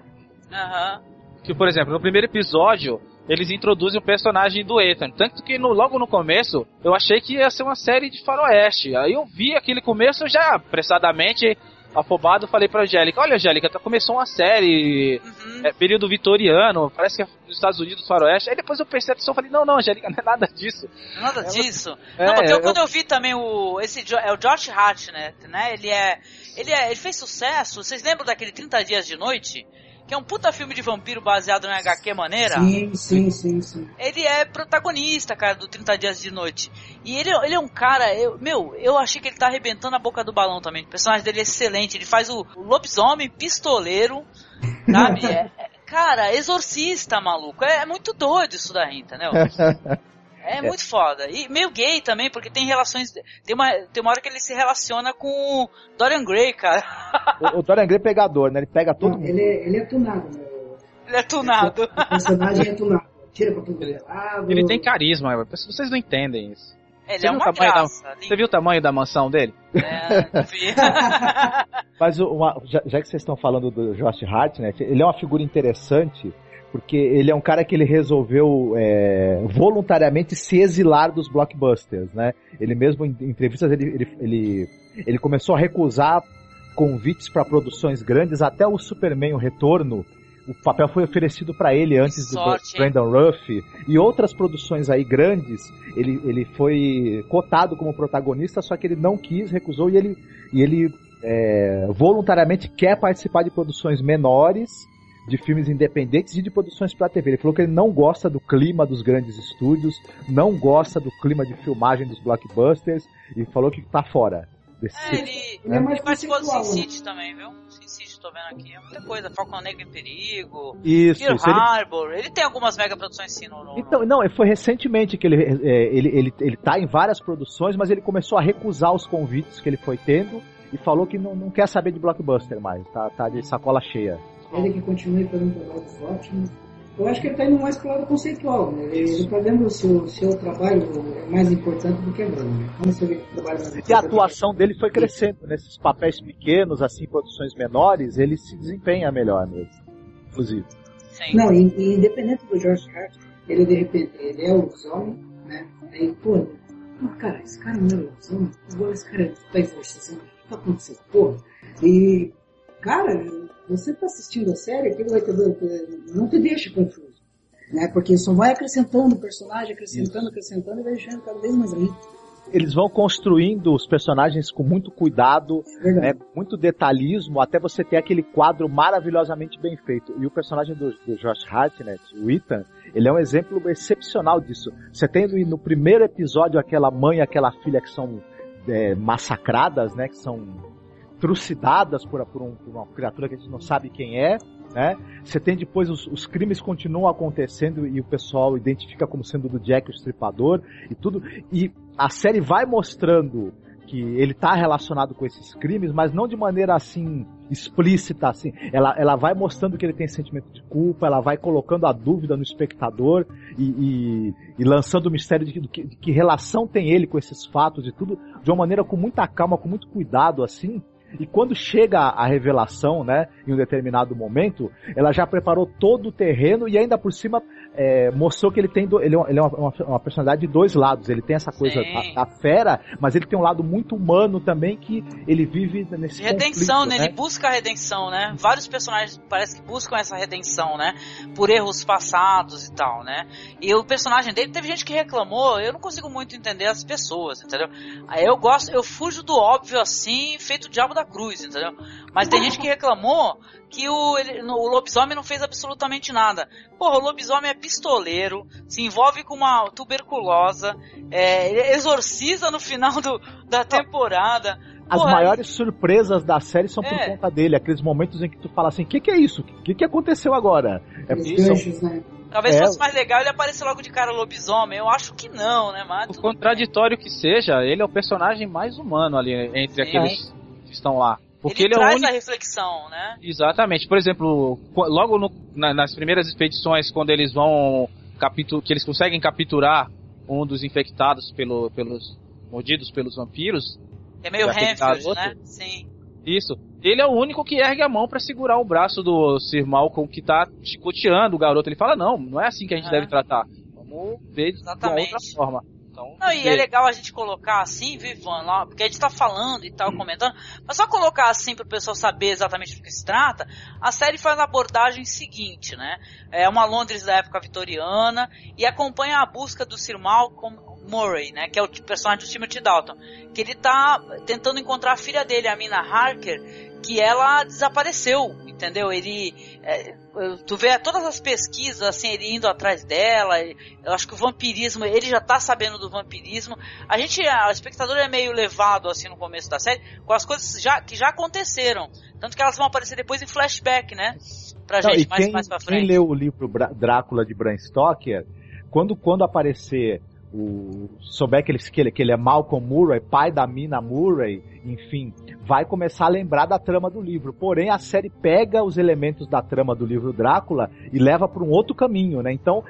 Aham.
Que, por exemplo, no primeiro episódio, eles introduzem o personagem do Ethan. Tanto que no- logo no começo, eu achei que ia ser uma série de faroeste. Aí eu vi aquele começo já apressadamente afobado, falei pra Angélica, olha Angélica, tá, começou uma série, é, período vitoriano, parece que é nos Estados Unidos faroeste. Aí depois eu prestei atenção e falei, não, não, Angélica, não é nada disso.
Nada disso.
É,
não, porque eu-
eu-
quando eu vi também o. Esse é o Josh Hartnett, né? Ele é. Ele é. Ele fez sucesso. Vocês lembram daquele 30 Dias de Noite? Que é um puta filme de vampiro baseado na HQ maneira.
Sim, sim, sim, sim.
Ele é protagonista, cara, do 30 Dias de Noite. E ele, ele é um cara, eu, meu, eu achei que ele tá arrebentando a boca do balão também. O personagem dele é excelente. Ele faz o, o lobisomem pistoleiro, sabe? É- é- cara, exorcista, maluco. É, é muito doido isso daí, entendeu? É muito foda. E meio gay também, porque tem relações. Tem uma, tem uma hora que ele se relaciona com o Dorian Gray, cara.
o, o Dorian Gray é pegador, né? Ele pega todo mundo.
Ele, é- ele é tunado, né?
Ele é tunado.
O personagem é tunado. Tira pra tudo que é lado.
Ele tem carisma, vocês não entendem isso.
Ele
Você
é uma
tamanho da-
graça.
Você viu o tamanho da mansão dele?
É, não vi.
Mas uma- já, já que vocês estão falando do Josh Hartnett, ele é uma figura interessante porque ele é um cara que ele resolveu é, voluntariamente se exilar dos blockbusters, né? Ele mesmo em entrevistas ele, ele, ele, ele começou a recusar convites para produções grandes, até o Superman o Retorno. O papel foi oferecido para ele antes do
Sorte, hein?
Brandon Ruff e outras produções aí grandes. Ele, ele foi cotado como protagonista, só que ele não quis, recusou e ele, e ele é, voluntariamente quer participar de produções menores de filmes independentes e de produções para TV. Ele falou que ele não gosta do clima dos grandes estúdios, não gosta do clima de filmagem dos blockbusters e falou que tá fora. Desse
é, ele,
Ele é mais
ele participou do Sin
né?
City também, viu? Sin City, tô vendo aqui. É muita coisa. Falcon Negro em Perigo.
Isso,
Pearl
ele-
Harbor. Ele... tem algumas mega produções sim no. no-
Então, não, foi recentemente que ele, é, ele, ele, ele tá em várias produções, mas ele começou a recusar os convites que ele foi tendo e falou que não, não quer saber de blockbuster mais, tá, tá de sacola cheia.
Ele que continue fazendo trabalhos ótimos. Eu acho que ele está indo mais para o lado conceitual. Né? Ele está vendo o seu trabalho é mais importante do que a grana. Né? Quando você vê que o trabalho mais
E a atuação dele foi crescendo nesses papéis pequenos, assim, produções menores, ele se desempenha melhor mesmo, inclusive.
Sim.
Não, e, e independente do George Hart, ele de repente, ele é o lobisomem, né? Aí, pô, pô, cara, esse cara não é o lobisomem, agora esse cara tá exorcizando, o que tá acontecendo, porra? E, cara, você tá assistindo a série, aquilo vai te dando, não te deixa confuso, né? Porque só vai acrescentando o personagem, acrescentando, acrescentando e vai deixando cada vez mais lindo.
Eles vão construindo os personagens com muito cuidado,
Verdade.
né, muito detalhismo, até você ter aquele quadro maravilhosamente bem feito. E o personagem do, do Josh Hartnett, o Ethan, ele é um exemplo excepcional disso. Você tem no- no primeiro episódio aquela mãe e aquela filha que são é, massacradas, né, que são trucidadas por, por, um- por uma criatura que a gente não sabe quem é, né? Você tem depois os, os crimes continuam acontecendo e o pessoal identifica como sendo do Jack o Estripador e tudo. E a série vai mostrando que ele está relacionado com esses crimes, mas não de maneira assim explícita assim. Ela, ela vai mostrando que ele tem sentimento de culpa, ela vai colocando a dúvida no espectador e, e, e lançando o mistério de que, de que- relação tem ele com esses fatos e tudo de uma maneira com muita calma, com muito cuidado assim. E quando chega a revelação, né, em um determinado momento, ela já preparou todo o terreno e ainda por cima é, mostrou que ele tem do- ele é, uma, ele é uma- uma personalidade de dois lados. Ele tem essa coisa da, da fera, mas ele tem um lado muito humano também que ele vive nesse
De redenção,
conflito,
né? Ele busca a redenção, né? Vários personagens parece que buscam essa redenção, né? Por erros passados e tal, né? E o personagem dele, teve gente que reclamou, eu não consigo muito entender as pessoas, entendeu? Aí eu gosto, eu fujo do óbvio assim, feito o diabo da cruz, entendeu? Mas tem gente que reclamou que o, ele- no- o lobisomem não fez absolutamente nada. Porra, o lobisomem é pistoleiro, se envolve com uma tuberculosa, é, ele exorciza no final do, da temporada.
As
Porra,
maiores surpresas da série são por
É.
conta dele, aqueles momentos em que tu fala assim, o que, que é isso? O que, que aconteceu agora? É
ganchos, né?
Talvez
É.
fosse mais legal ele aparecer logo de cara lobisomem. Eu acho que não, né, mas.
Por contraditório que seja, ele é o personagem mais humano ali entre
Sim.
aqueles que estão lá. Porque
ele,
ele, é
traz
único.
a reflexão, né?
Exatamente. Por exemplo, logo no- na- nas primeiras expedições, quando eles vão que eles conseguem capturar um dos infectados pelo, pelos mordidos pelos vampiros,
É meio Renfield, né? Sim.
isso. Ele é o único que ergue a mão pra segurar o braço do Sir Malcolm que tá chicoteando o garoto. Ele fala: "Não, não é assim que a gente
Ah.
deve tratar. Vamos ver de uma
Exatamente.
outra forma." Então,
Não, e é legal a gente colocar assim, viu, Ivan, lá, porque a gente tá falando e tal, comentando, mas só colocar assim pro pessoal saber exatamente do que se trata, a série faz a abordagem seguinte, né? É uma Londres da época vitoriana e acompanha a busca do Sir Malcolm Murray, né? Que é o personagem do Timothy Dalton. Que ele tá tentando encontrar a filha dele, a Mina Harker, que ela desapareceu, entendeu? Ele. é, tu vê todas as pesquisas, assim, ele indo atrás dela. Eu acho que o vampirismo, ele já tá sabendo do vampirismo. A gente, a- o espectador é meio levado, assim, no começo da série, com as coisas já, que já aconteceram. Tanto que elas vão aparecer depois em flashback, né? Pra
Não,
gente, mais,
quem,
mais pra
quem
frente.
leu o livro Drácula de Bram Stoker, quando, quando aparecer o souber que ele, que, ele, que ele é Malcolm Murray, pai da Mina Murray, enfim, vai começar a lembrar da trama do livro. Porém, a série pega os elementos da trama do livro Drácula e leva para um outro caminho, né? Então,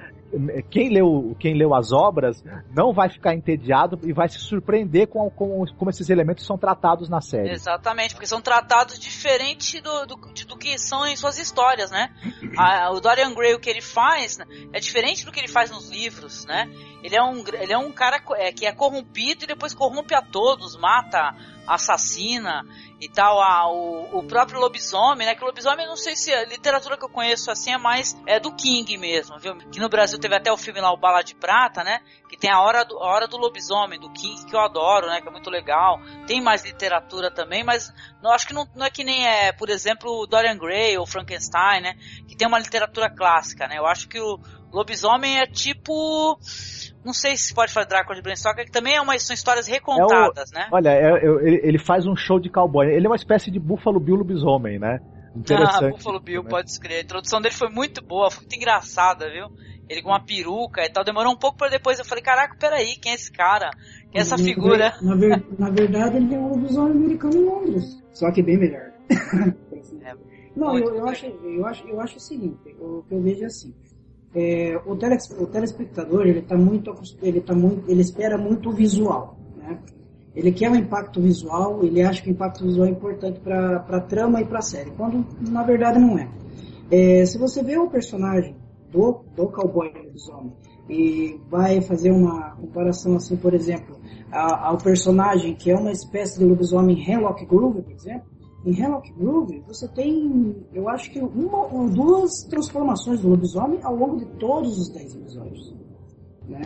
quem leu, quem leu as obras não vai ficar entediado e vai se surpreender com, com como esses elementos são tratados na série.
Exatamente, porque são tratados diferente do, do, do que são em suas histórias, né? A- o Dorian Gray, o que ele faz, né, é diferente do que ele faz nos livros, né? ele é um, ele é um cara é, que é corrompido e depois corrompe a todos, mata, assassina e tal. Ah, o, o próprio lobisomem, né? Que o lobisomem, não sei se a literatura que eu conheço assim é mais é do King mesmo, viu? Que no Brasil teve até o filme lá, o Bala de Prata, né? Que tem a hora do, a hora do lobisomem, do King, que eu adoro, né? Que é muito legal. Tem mais literatura também, mas não acho que não, não é que nem é, por exemplo, Dorian Gray ou Frankenstein, né? Que tem uma literatura clássica, né? Eu acho que o lobisomem é tipo não sei se pode falar Drácula de Bram Stoker, que também é uma, são histórias recontadas,
é
o, né?
Olha, é, é, ele faz um show de cowboy. Ele é uma espécie de Buffalo Bill lobisomem, né? Interessante.
Ah, Buffalo Bill, né? pode escrever. A introdução dele foi muito boa, foi muito engraçada, viu? Ele com uma peruca e tal, demorou um pouco para depois eu falei, caraca, peraí, quem é esse cara? Quem é essa figura?
Na, ver, na verdade, ele é um lobisomem americano em Londres, só que bem melhor. é, Não, eu, eu, acho, eu, acho, eu acho o seguinte, o que eu vejo é assim, é, o, teles, o, telespectador ele está muito ele tá muito ele espera muito o visual né? ele quer um impacto visual ele acha que o impacto visual é importante para a trama e para a série quando na verdade não é. é. se você vê o personagem do, do cowboy lobisomem e vai fazer uma comparação assim por exemplo ao personagem que é uma espécie de lobisomem Hemlock Groove por exemplo em Hemlock Groove, você tem, eu acho que uma ou duas transformações do lobisomem ao longo de todos os 10 episódios. Né?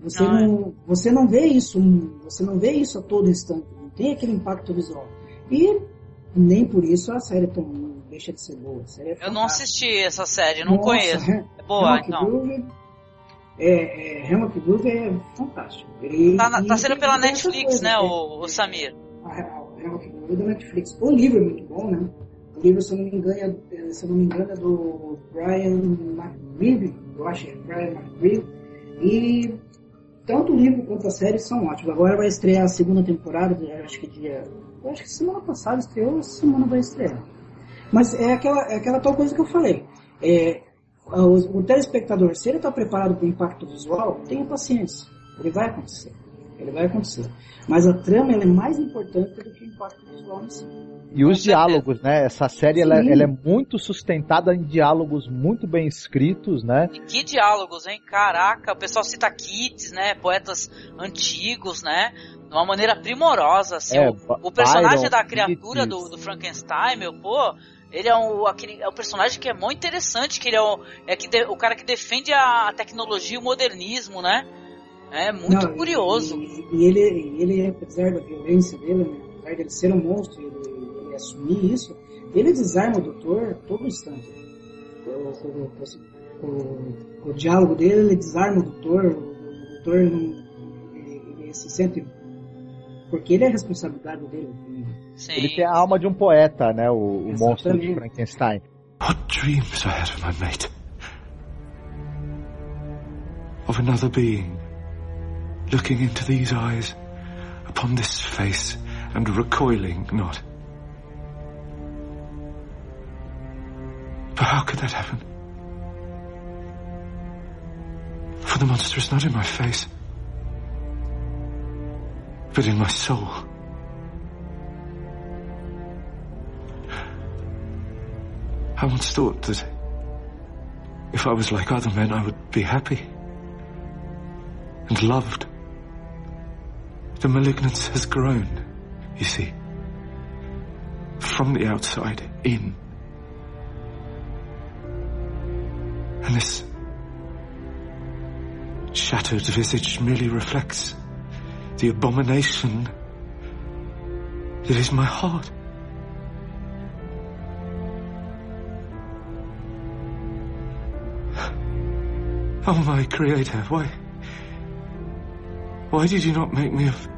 Você, não, não, você não vê isso, você não vê isso a todo instante, não tem aquele impacto visual. E nem por isso a série tão, deixa de ser boa. É
eu não assisti essa série, não Nossa, conheço. É boa, Hemlock então. Groove,
é, é, Hemlock Groove é fantástico.
E, tá, tá sendo pela Netflix, né, o, o Samir?
É da Netflix. O livro é muito bom, né? O livro, se eu não me engano, é, se eu não me engano, é do Brian McGreevy, eu acho que é Brian McGreevy. E tanto o livro quanto a série são ótimos. Agora vai estrear a segunda temporada, acho que dia. Acho que semana passada estreou, essa semana vai estrear. Mas é aquela, é aquela tal coisa que eu falei. É, o, o telespectador, se ele está preparado para o impacto visual, tenha paciência. Ele vai acontecer. Ele vai acontecer. Mas a trama é mais importante do que o impacto visual em si.
E os diálogos, né? Essa série ela, ela, é muito sustentada em diálogos muito bem escritos, né?
E que diálogos, hein? Caraca, o pessoal cita Keats, né? Poetas antigos, né? De uma maneira primorosa, assim. É, o, o, personagem Byron, da criatura do, do, Frankenstein, meu, pô, ele é um, aquele, é um personagem que é muito interessante, que ele é o, é que de, o cara que defende a tecnologia e o modernismo, né? É muito Não, curioso.
E, e, ele, ele, apesar da violência dele, né, apesar de ele ser um monstro e ele, ele, assumir isso, ele desarma o doutor todo instante. O, o, o, o, diálogo dele, ele desarma o doutor, o, doutor não, ele, ele, se sente. Porque ele é a responsabilidade dele.
Sim. Ele tem a alma de um poeta, né? O, o monstro de Frankenstein.
What dreams I had of my mate? Of another being looking into these eyes, upon this face, and recoiling not. But how could that happen? For the monster is not in my face, but in my soul. I once thought that if I was like other men, I would be happy and loved. The malignance has grown, you see. From the outside in. And this shattered visage merely reflects the abomination that is my heart. Oh, my Creator, why... Why did you not make me of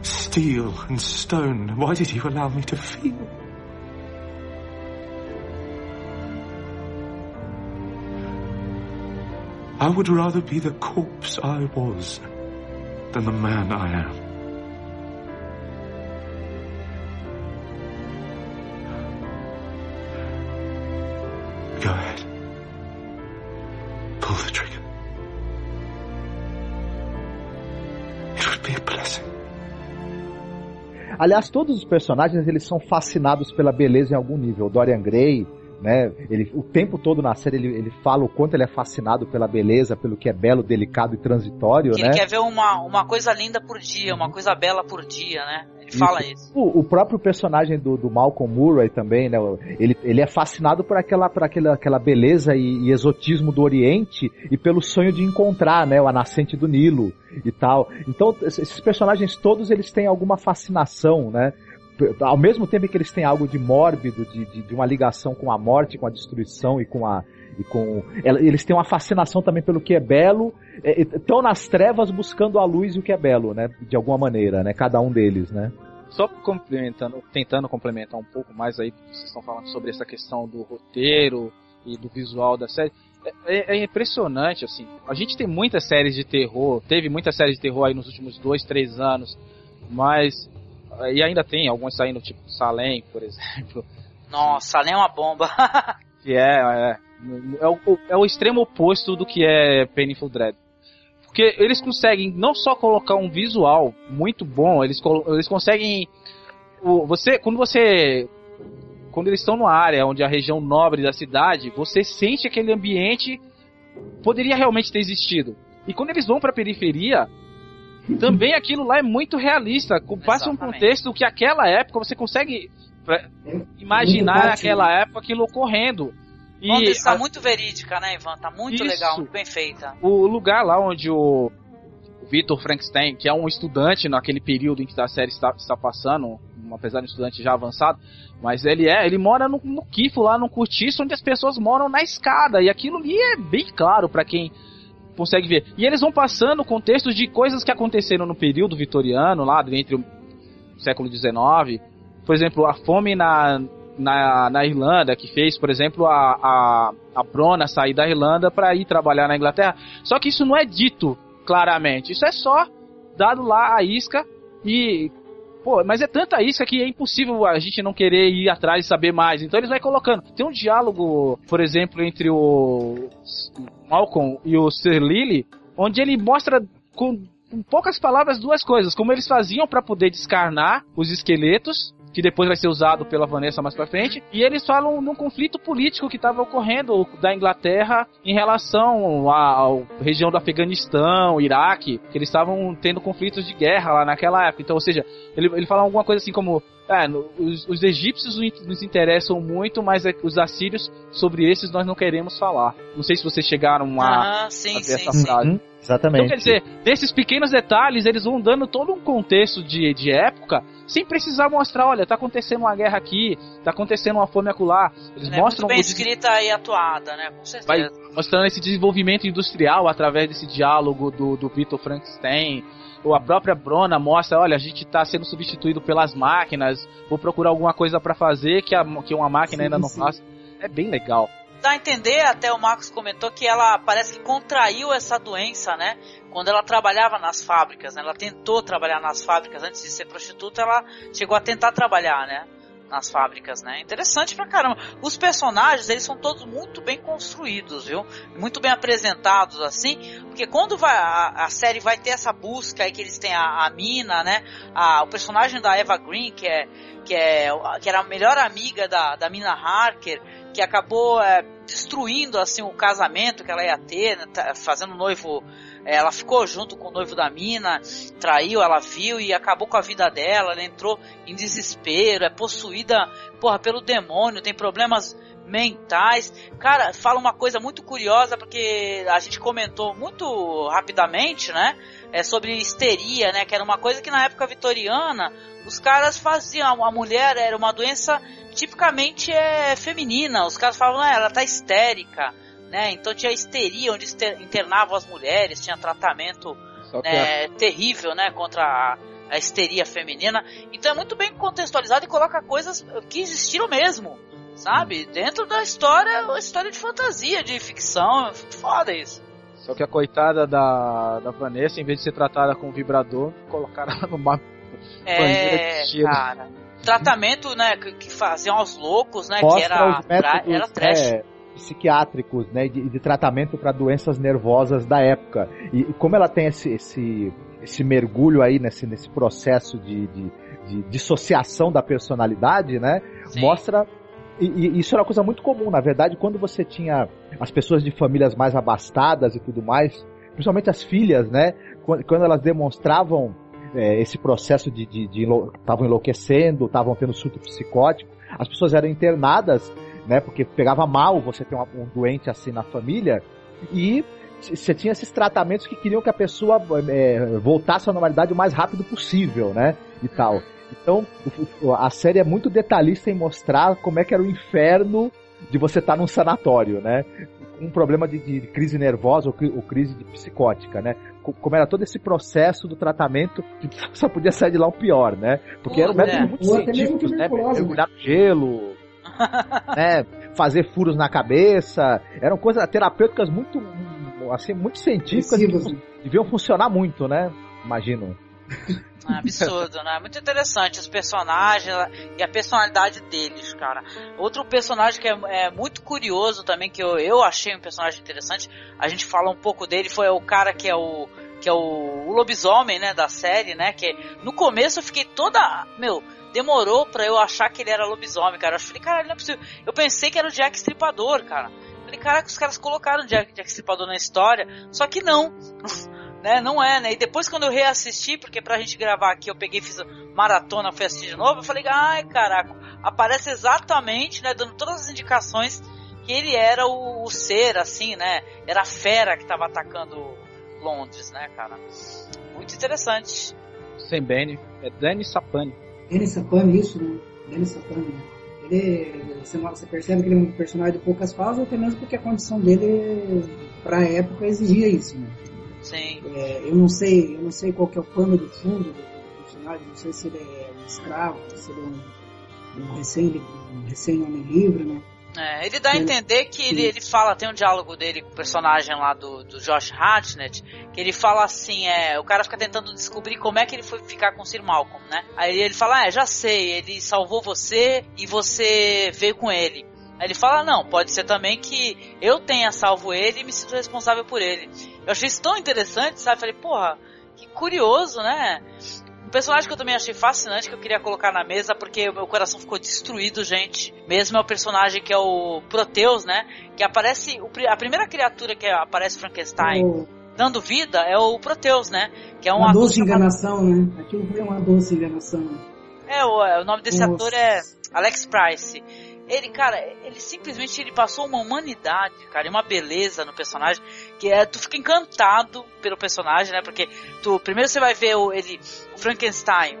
steel and stone? Why did you allow me to feel? I would rather be the corpse I was than the man I am.
Aliás, todos os personagens eles são fascinados pela beleza em algum nível. Dorian Gray, né? Ele, o tempo todo na série ele, ele fala o quanto ele é fascinado pela beleza, pelo que é belo, delicado e transitório,
que
né?
Ele quer ver uma, uma coisa linda por dia, uma coisa bela por dia, né? Ele isso. fala isso.
O, o, próprio personagem do, do Malcolm Murray também, né? Ele, ele é fascinado por aquela, por aquela, aquela beleza e, e exotismo do Oriente e pelo sonho de encontrar, né? A nascente do Nilo e tal. Então, esses personagens todos eles têm alguma fascinação, né? Ao mesmo tempo que eles têm algo de mórbido, de, de, de, uma ligação com a morte, com a destruição e com a. E com, eles têm uma fascinação também pelo que é belo, estão nas trevas buscando a luz e o que é belo, né? De alguma maneira, né? Cada um deles, né?
Só complementando, tentando complementar um pouco mais aí, vocês estão falando sobre essa questão do roteiro e do visual da série. É, é, impressionante, assim. A gente tem muitas séries de terror, teve muitas séries de terror aí nos últimos dois, três anos, mas e ainda tem alguns saindo, tipo Salem, por exemplo.
Nossa, Salem é uma bomba.
que é, é, é, o, é o extremo oposto do que é Painful Dread. Porque eles conseguem não só colocar um visual muito bom, eles, eles conseguem. O, você, quando você. Quando eles estão numa área onde a região nobre da cidade, você sente aquele ambiente poderia realmente ter existido. E quando eles vão para a periferia, também aquilo lá é muito realista. Passa um contexto que aquela época você consegue imaginar aquela época aquilo ocorrendo.
E Bom, está a... muito verídica, né, Ivan? Tá muito Isso. legal, muito bem feita.
O lugar lá onde o Victor Frankenstein, que é um estudante naquele período em que a série está, está passando, apesar de um estudante já avançado, mas ele é, ele mora no, no Kifo, lá no Curtiço, onde as pessoas moram na escada, e aquilo ali é bem claro para quem consegue ver. E eles vão passando contextos de coisas que aconteceram no período vitoriano, lá entre o século XIX. Por exemplo, a fome na, na, na Irlanda, que fez, por exemplo, a, a, a Brona sair da Irlanda para ir trabalhar na Inglaterra. Só que isso não é dito claramente. Isso é só dado lá a isca e Pô, mas é tanta isca que é impossível a gente não querer ir atrás e saber mais. Então eles vai colocando. Tem um diálogo, por exemplo, entre o Malcolm e o Sir Lily, onde ele mostra com poucas palavras duas coisas: como eles faziam para poder descarnar os esqueletos que depois vai ser usado pela Vanessa mais pra frente. E eles falam num conflito político que estava ocorrendo da Inglaterra em relação à, à, região do Afeganistão, Iraque, que eles estavam tendo conflitos de guerra lá naquela época. Então, ou seja, ele, ele fala alguma coisa assim como é, os, os, egípcios nos interessam muito, mas é, os assírios, sobre esses nós não queremos falar. Não sei se vocês chegaram a,
ah, sim,
a ver
sim,
essa frase. Uhum,
exatamente.
Então, quer dizer, desses pequenos detalhes, eles vão dando todo um contexto de, de época, sem precisar mostrar, olha, tá acontecendo uma guerra aqui, tá acontecendo uma fome acolá. Eles
é
mostram...
Muito bem escrita e atuada, né? Com certeza.
Vai mostrando esse desenvolvimento industrial através desse diálogo do, do Victor Frankenstein, a própria Brona mostra, olha, a gente está sendo substituído pelas máquinas, vou procurar alguma coisa para fazer que, a, que uma máquina sim, ainda não sim. faz. É bem legal.
Dá a entender, até o Marcos comentou, que ela parece que contraiu essa doença, né? Quando ela trabalhava nas fábricas, né? Ela tentou trabalhar nas fábricas antes de ser prostituta, ela chegou a tentar trabalhar, né? Nas fábricas, né? Interessante pra caramba. Os personagens, eles são todos muito bem construídos, viu? Muito bem apresentados, assim, porque quando vai, a, a série vai ter essa busca aí que eles têm a, a Mina, né? A, o personagem da Eva Green, que é, que é, que era a melhor amiga da, da Mina Harker, que acabou é, destruindo, assim, o casamento que ela ia ter, né? Tá fazendo noivo ela ficou junto com o noivo da mina, traiu, ela viu e acabou com a vida dela. Ela entrou em desespero, é possuída, porra, pelo demônio, tem problemas mentais. Cara, fala uma coisa muito curiosa porque a gente comentou muito rapidamente, né? É sobre histeria, né? Que era uma coisa que na época vitoriana os caras faziam. A mulher era uma doença tipicamente é feminina. Os caras falavam, ah, ela tá histérica né? Então tinha histeria onde internavam as mulheres, tinha tratamento né, é... terrível, né, contra a, a, histeria feminina. Então é muito bem contextualizado e coloca coisas que existiram mesmo, sabe? Dentro da história, uma história de fantasia, de ficção, foda isso.
Só que a coitada da, da Vanessa, em vez de ser tratada com vibrador, colocaram ela numa
é, cara. Tratamento, né, que, que faziam aos loucos, né, Mostra que era, métodos, era trash. É
psiquiátricos, né, de, de tratamento para doenças nervosas da época. E, e, como ela tem esse, esse, esse mergulho aí nesse, nesse processo de, de, de dissociação da personalidade, né, Sim. mostra E, e, isso era uma coisa muito comum, na verdade, quando você tinha as pessoas de famílias mais abastadas e tudo mais, principalmente as filhas, né? Quando, quando elas demonstravam é, esse processo de estavam enlouquecendo, estavam tendo surto psicótico, as pessoas eram internadas, né? Porque pegava mal você ter um doente assim na família e você tinha esses tratamentos que queriam que a pessoa é, voltasse à normalidade o mais rápido possível, né? E tal. Então, a série é muito detalhista em mostrar como é que era o inferno de você estar tá num sanatório, né? Um problema de, de crise nervosa ou, ou, crise de psicótica, né? Como era todo esse processo do tratamento que só podia sair de lá o pior, né? Porque era um método é. muito científico, né? Mergulhar no gelo, né? Fazer furos na cabeça, eram coisas terapêuticas muito, assim, muito científicas que né? deviam funcionar muito, né? Imagino.
É absurdo, né? Muito interessante os personagens e a personalidade deles, cara. Outro personagem que é, é, muito curioso também, que eu, eu achei um personagem interessante, a gente fala um pouco dele, foi o cara que é o que é o, o lobisomem, né, da série, né, que no começo eu fiquei toda, meu, demorou pra eu achar que ele era lobisomem, cara. Eu falei, cara, não é possível. Eu pensei que era o Jack Stripador, cara. Eu falei, caraca, os caras colocaram o Jack, Jack Stripador na história, só que não. né? Não é, né? E depois quando eu reassisti, porque pra gente gravar aqui eu peguei fiz maratona, fui assistir de novo, eu falei, ai caraca, aparece exatamente, né? Dando todas as indicações que ele era o, o ser, assim, né? Era a fera que tava atacando Londres, né, cara? Muito interessante.
Sem Benny, é Danny Sapani.
Danny Sapani, isso, né? Danny Sapani. Ele, você, você percebe que ele é um personagem de poucas falas, até mesmo porque a condição dele, pra época, exigia isso, né?
Sim.
É, eu não sei, eu não sei qual que é o pano do fundo do personagem, não sei se ele é um escravo, se ele é um, um recém, um recém livre, né?
É, ele dá a entender que ele, ele fala, tem um diálogo dele com o personagem lá do, do Josh Hartnett, que ele fala assim, é, o cara fica tentando descobrir como é que ele foi ficar com o Sir Malcolm, né? Aí ele fala, ah, já sei, ele salvou você e você veio com ele. Aí ele fala, não, pode ser também que eu tenha salvo ele e me sinto responsável por ele. Eu achei isso tão interessante, sabe? Falei, porra, que curioso, né? Um personagem que eu também achei fascinante, que eu queria colocar na mesa, porque o meu coração ficou destruído, gente. Mesmo é o personagem que é o Proteus, né? Que aparece. A primeira criatura que aparece Frankenstein oh. dando vida é o Proteus, né? Que é
um uma doce enganação, né? Aquilo foi uma doce enganação.
É, o, o nome desse Nossa. ator é Alex Price. Ele, cara, ele simplesmente ele passou uma humanidade, cara, e uma beleza no personagem que é tu fica encantado pelo personagem, né? Porque tu primeiro você vai ver o ele o Frankenstein,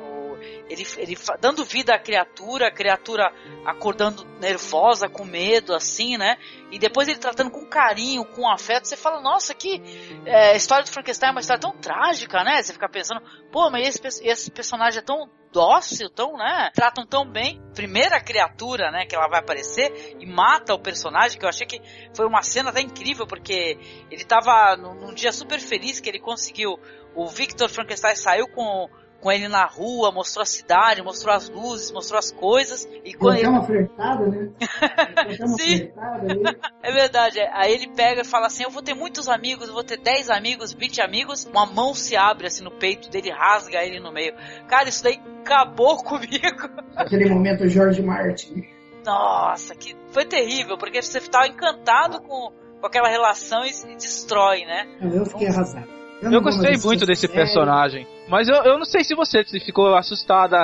ele, ele dando vida à criatura, a criatura acordando nervosa, com medo, assim, né? E depois ele tratando com carinho, com afeto, você fala, nossa, que é, história do Frankenstein é uma história tão trágica, né? Você fica pensando, pô, mas esse, esse personagem é tão dócil, tão, né? Tratam tão bem. Primeira criatura, né, que ela vai aparecer e mata o personagem, que eu achei que foi uma cena até incrível, porque ele tava num, num dia super feliz que ele conseguiu. O Victor Frankenstein saiu com com ele na rua, mostrou a cidade, mostrou as luzes, mostrou as coisas. E
quando ele... uma flertada, né?
uma Sim. Flertada, é verdade. Aí ele pega e fala assim: Eu vou ter muitos amigos, eu vou ter 10 amigos, 20 amigos. Uma mão se abre assim no peito dele, rasga ele no meio. Cara, isso daí acabou comigo.
Aquele momento George Martin.
Nossa, que foi terrível, porque você estava encantado com, com aquela relação e, e destrói, né?
Eu fiquei arrasado.
Eu, eu gostei muito desse personagem. Mas eu, eu não sei se você ficou assustada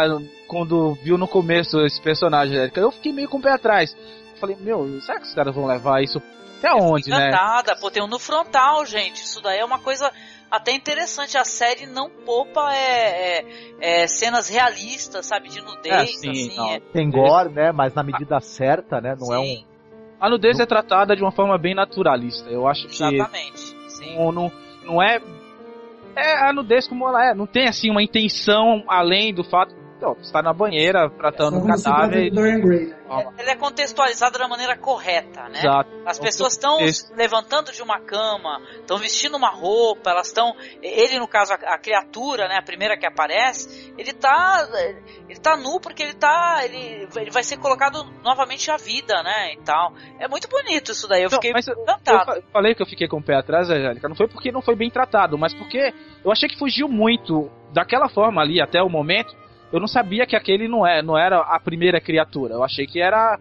quando viu no começo esse personagem, Erika. Eu fiquei meio com o pé atrás. Falei, meu, será que os caras vão levar isso até onde, né?
Nada, pô, tem um no frontal, gente. Isso daí é uma coisa até interessante. A série não poupa é, é, é cenas realistas, sabe, de nudez, é, sim, assim. É.
Tem gore, né? Mas na medida certa, né? Não sim. é um.
A nudez é tratada de uma forma bem naturalista. Eu acho que.
Exatamente. Sim.
Não, não é é a nudez como ela é. Não tem assim uma intenção além do fato então, está na banheira tratando o cadáver.
Né?
Ela é contextualizada da maneira correta, né?
Exato.
As pessoas estão levantando de uma cama, estão vestindo uma roupa, elas estão. Ele, no caso, a, a, criatura, né? A primeira que aparece, ele tá. Ele tá nu porque ele tá. Ele, ele vai ser colocado novamente à vida, né? E tal. É muito bonito isso daí. Eu não, fiquei encantado.
Eu falei que eu fiquei com o pé atrás, Angélica. Não foi porque não foi bem tratado, mas porque eu achei que fugiu muito daquela forma ali até o momento eu não sabia que aquele não, é, não era a primeira criatura. Eu achei que era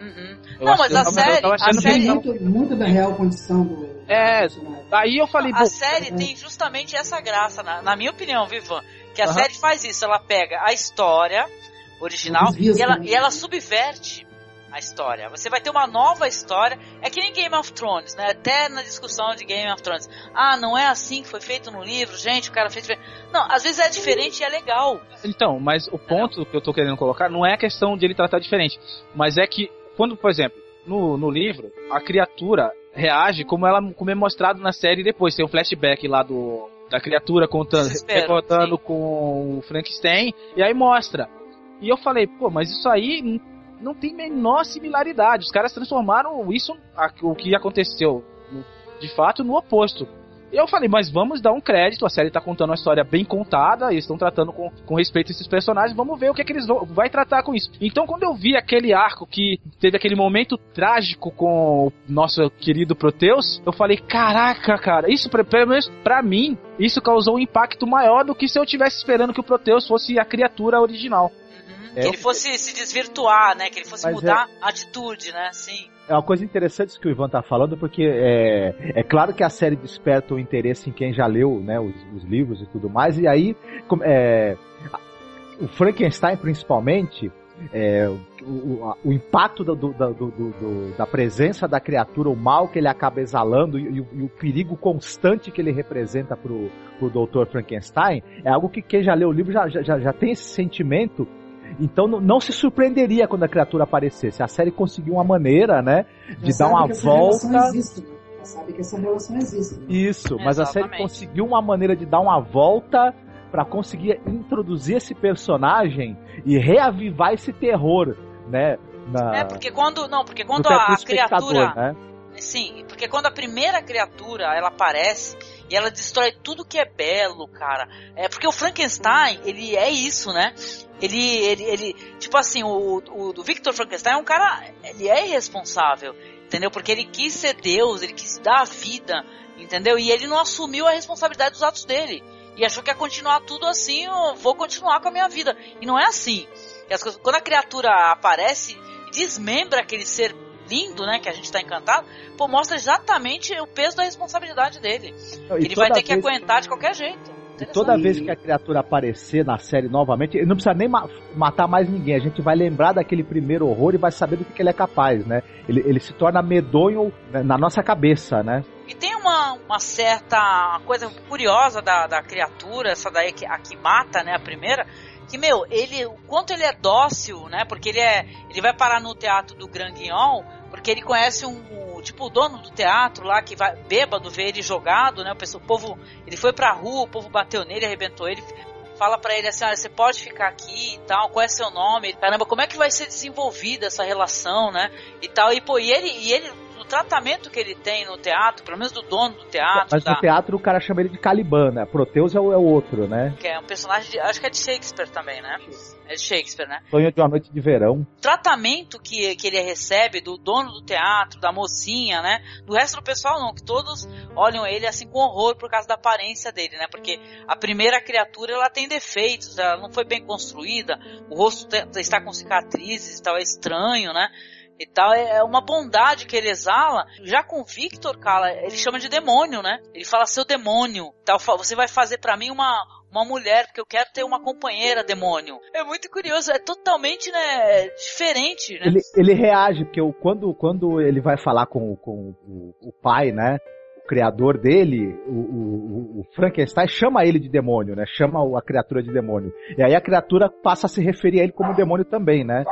Uhum. Não, mas a série, a série
muito, muito da real condição do.
É, aí eu falei.
A série tem justamente essa graça, na, na minha opinião, Vivan, que a uhum. série faz isso. Ela pega a história original e ela, e ela subverte a história. Você vai ter uma nova história. É que nem Game of Thrones, né? Até na discussão de Game of Thrones. Ah, não é assim que foi feito no livro, gente, o cara fez Não, às vezes é diferente e é legal.
Então, mas o ponto é. que eu tô querendo colocar não é a questão de ele tratar diferente, mas é que quando, por exemplo, no, no livro, a criatura reage como ela como é mostrado na série depois. Tem um flashback lá do da criatura contando, reportando com o Frankenstein e aí mostra. E eu falei, pô, mas isso aí não tem menor similaridade. Os caras transformaram isso, o que aconteceu de fato, no oposto. Eu falei, mas vamos dar um crédito, a série tá contando uma história bem contada, eles estão tratando com, com respeito esses personagens, vamos ver o que, é que eles vão vai tratar com isso. Então, quando eu vi aquele arco que teve aquele momento trágico com o nosso querido Proteus, eu falei, caraca, cara, isso pelo menos pra mim, isso causou um impacto maior do que se eu tivesse esperando que o Proteus fosse a criatura original.
É, que ele fosse se desvirtuar, né? Que ele fosse mudar é... a atitude, né? Sim.
É uma coisa interessante isso que o Ivan tá falando, porque é, é claro que a série desperta o interesse em quem já leu né, os, os livros e tudo mais, e aí é, o Frankenstein principalmente, é, o, o, impacto do, do, do, da presença da criatura, o mal que ele acaba exalando e, e, e o perigo constante que ele representa pro, pro Dr. Frankenstein, é algo que quem já leu o livro já, já, já tem esse sentimento então não, se surpreenderia quando a criatura aparecesse. A série conseguiu uma maneira, né, de Já dar uma volta.
Né? sabe que essa relação existe. Né?
Isso, mas Exatamente. a série conseguiu uma maneira de dar uma volta para conseguir introduzir esse personagem e reavivar esse terror, né?
Na... É porque quando não, porque quando a, a criatura, né? sim, porque quando a primeira criatura ela aparece e ela destrói tudo que é belo, cara. É porque o Frankenstein, ele é isso, né? Ele, ele, ele tipo assim, o, o, o Victor Frankenstein é um cara, ele é irresponsável, entendeu? Porque ele quis ser Deus, ele quis dar a vida, entendeu? E ele não assumiu a responsabilidade dos atos dele. E achou que ia continuar tudo assim, eu vou continuar com a minha vida. E não é assim. Coisas, quando a criatura aparece, desmembra aquele ser lindo, né, que a gente tá encantado, pô, mostra exatamente o peso da responsabilidade dele. ele vai ter que aguentar de qualquer jeito.
E toda vez que a criatura aparecer na série novamente, ele não precisa nem ma matar mais ninguém. A gente vai lembrar daquele primeiro horror e vai saber do que, que ele é capaz, né? Ele, ele se torna medonho né, na nossa cabeça, né?
E tem uma, uma certa coisa curiosa da, da criatura, essa daí que, a que mata, né, a primeira, que, meu, ele, o quanto ele é dócil, né? Porque ele é. Ele vai parar no teatro do Grand Guignol, porque ele conhece um, tipo, o dono do teatro lá, que vai, bêbado, vê ele jogado, né? O, povo. Ele foi pra rua, o povo bateu nele, arrebentou ele. Fala para ele assim, olha, você pode ficar aqui e tal, qual é seu nome? Caramba, como é que vai ser desenvolvida essa relação, né? E tal, e pô, e ele, e ele o tratamento que ele tem no teatro, pelo menos do dono do teatro.
Mas no teatro o cara chama ele de Caliban, né? Proteus é o, é o outro, né?
Que é um personagem, de, acho que é de Shakespeare também, né? É de Shakespeare, né?
Sonho de uma noite de verão. O
tratamento que, que ele recebe do dono do teatro, da mocinha, né? Do resto do pessoal não, que todos olham ele assim com horror por causa da aparência dele, né? Porque a primeira criatura ela tem defeitos, ela não foi bem construída, o rosto está com cicatrizes e tal, é estranho, né? E tal, é, é uma bondade que ele exala. Já com o Victor, cara, ele chama de demônio, né? Ele fala seu demônio, tal, você vai fazer para mim uma uma mulher, porque eu quero ter uma companheira demônio. É muito curioso, é totalmente, né, diferente, né?
Ele, ele reage, porque quando, quando ele vai falar com, com o pai, né, criador dele, o, o, o, Frankenstein, chama ele de demônio, né? Chama a criatura de demônio. E aí a criatura passa a se referir a ele como demônio também, né?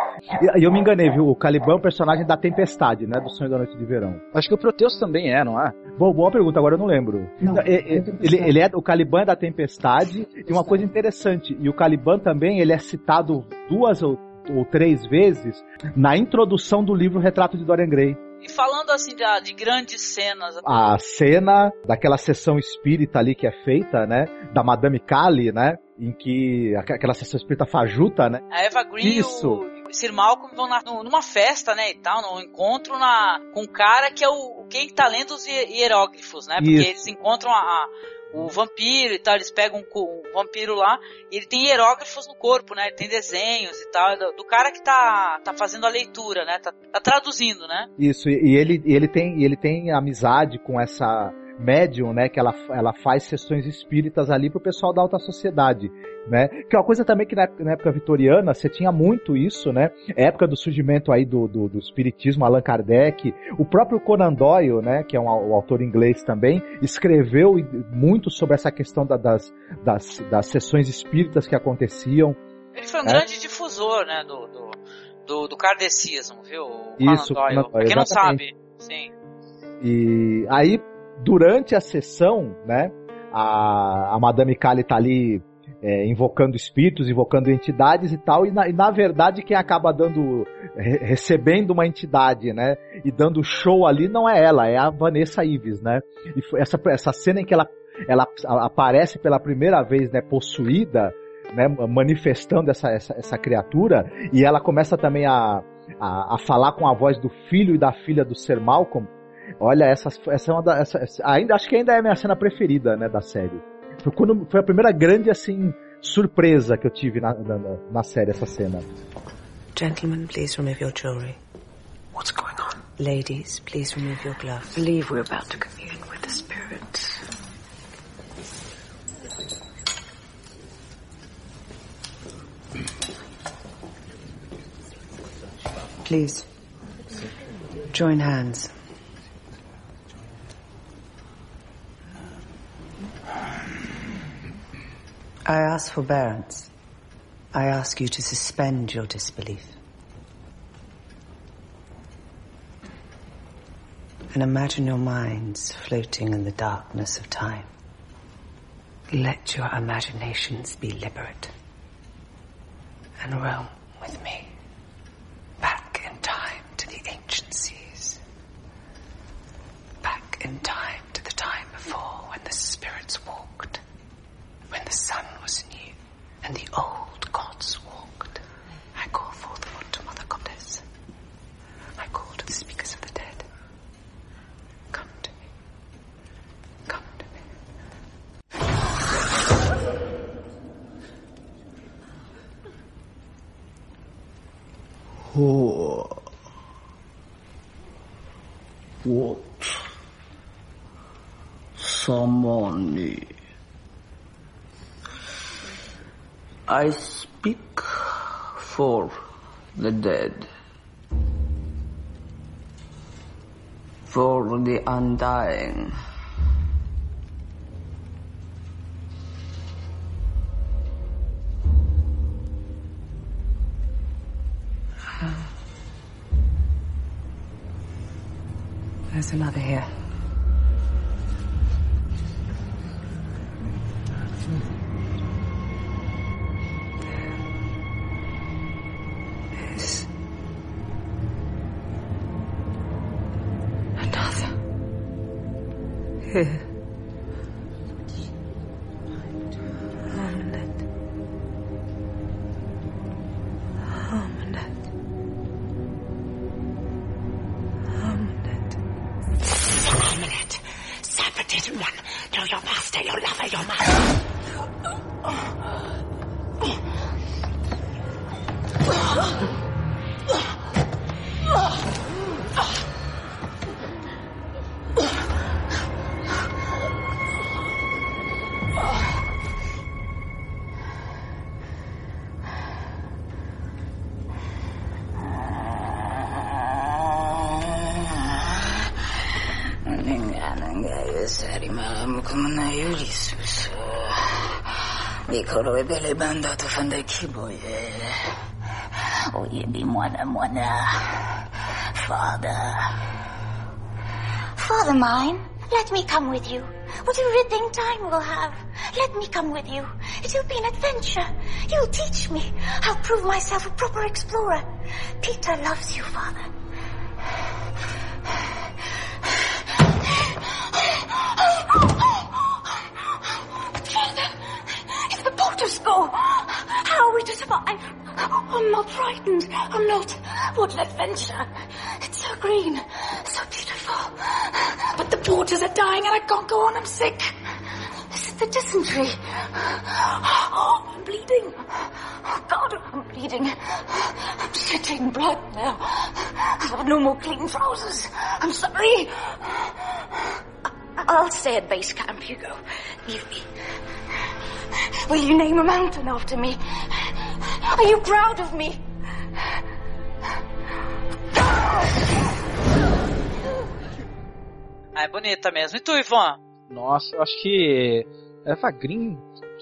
E, eu me enganei, viu? O Caliban é o personagem da Tempestade, né? Do Sonho da Noite de Verão.
Acho que o Proteus também é, não é?
Bom, boa pergunta, agora eu não lembro. Não, é, é, ele, ele, é, o Caliban é da Tempestade, e uma coisa interessante, e o Caliban também, ele é citado duas ou, ou três vezes na introdução do livro Retrato de Dorian Gray.
E falando assim de, de, grandes cenas.
A cena daquela sessão espírita ali que é feita, né? Da Madame Kali, né? Em que. Aquela sessão espírita fajuta, né?
A Eva Green Isso. e o Sir Malcolm vão na, numa festa, né? E tal, num encontro na, com um cara que é o quem tá lendo os hieróglifos, né? Porque Isso. eles encontram a, a o vampiro e tal, eles pegam um, um, vampiro lá e ele tem hierógrafos no corpo, né? Ele tem desenhos e tal, do, do cara que tá, tá fazendo a leitura, né? Tá, tá traduzindo, né?
Isso, e, e ele, ele, tem, ele tem amizade com essa médium, né, que ela, ela faz sessões espíritas ali pro pessoal da alta sociedade, né, que é uma coisa também que na, na época vitoriana você tinha muito isso, né, época do surgimento aí do, do, do espiritismo, Allan Kardec, o próprio Conan Doyle, né, que é um, um autor inglês também, escreveu muito sobre essa questão da, das, das, das sessões espíritas que aconteciam.
Ele foi um é. grande difusor, né, do, do, do, do kardecismo, viu? O
Isso,
Conan Doyle. Pra quem não sabe, sim.
E aí, durante a sessão, né, a, a Madame Kali tá ali é, invocando espíritos, invocando entidades e tal, e na, e na verdade quem acaba dando, re, recebendo uma entidade, né, e dando show ali não é ela, é a Vanessa Ives, né, e essa, essa cena em que ela, ela aparece pela primeira vez, né, possuída, né, manifestando essa, essa, essa criatura, e ela começa também a, a, a falar com a voz do filho e da filha do Sir Malcolm, Olha, essa, essa é uma da, essa, ainda acho que ainda é a minha cena preferida, né, da série. Foi, quando, foi a primeira grande assim surpresa que eu tive na, na, na série essa cena.
Gentlemen, please remove your jewelry.
What's going on?
Ladies, please remove your gloves.
Believe we're about to commune with the spirits.
Please. Join hands. I ask forbearance. I ask you to suspend your disbelief. And imagine your minds floating in the darkness of time. Let your imaginations be liberate and roam with me back in time to the ancient seas. Back in time to the time before when the spirits walked when the sun was new and the old gods walked, I call forth what Mother Goddess. I call to the speakers of the dead. Come to me. Come to me.
What? Someone I speak for the dead, for the undying.
There's another here.
Yeah.
Mikoro bele banda to fanda kiboye. Oye bi mwana mwana. Father.
Father mine, let me come with you. What a ripping time we'll have. Let me come with you. It'll be an adventure. You'll teach me. I'll prove myself a proper explorer. Peter loves you. Father,
if the boaters go, I'm not frightened. I'm not. What an adventure. It's so green, so beautiful. But the porters are dying and I can't go on. I'm sick.
This is
the dysentery. Oh, I'm bleeding. Oh, God, I'm bleeding. I'm sweating blood now. I've no more clean trousers. I'm sorry. I'll stay at base camp, Hugo. Leave me. Will you name a mountain after me? Are you proud of me?
Ah, é bonita mesmo. E tu, Ivan?
Nossa, eu acho que Eva Green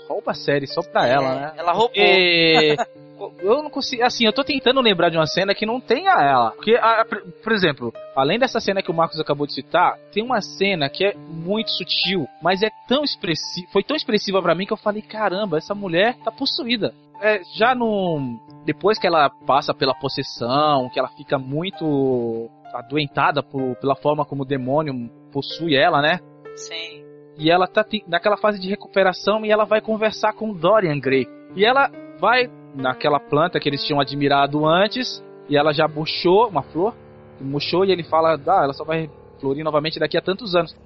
rouba a série só pra
É,
ela, né?
ela roubou.
Porque eu não consigo. Assim, eu tô tentando lembrar de uma cena que não tenha ela. Porque, a- a- por exemplo, além dessa cena que o Marcos acabou de citar, tem uma cena que é muito sutil, mas é tão expressiva. Foi tão expressiva pra mim que eu falei: caramba, essa mulher tá possuída. É, já no. Depois que ela passa pela possessão, que ela fica muito adoentada por, pela forma como o demônio possui ela, né?
Sim.
E ela tá naquela fase de recuperação e ela vai conversar com Dorian Gray. E ela vai naquela planta que eles tinham admirado antes, e ela já murchou uma flor, murchou e ele fala, ah, ela só vai florir novamente daqui a tantos anos.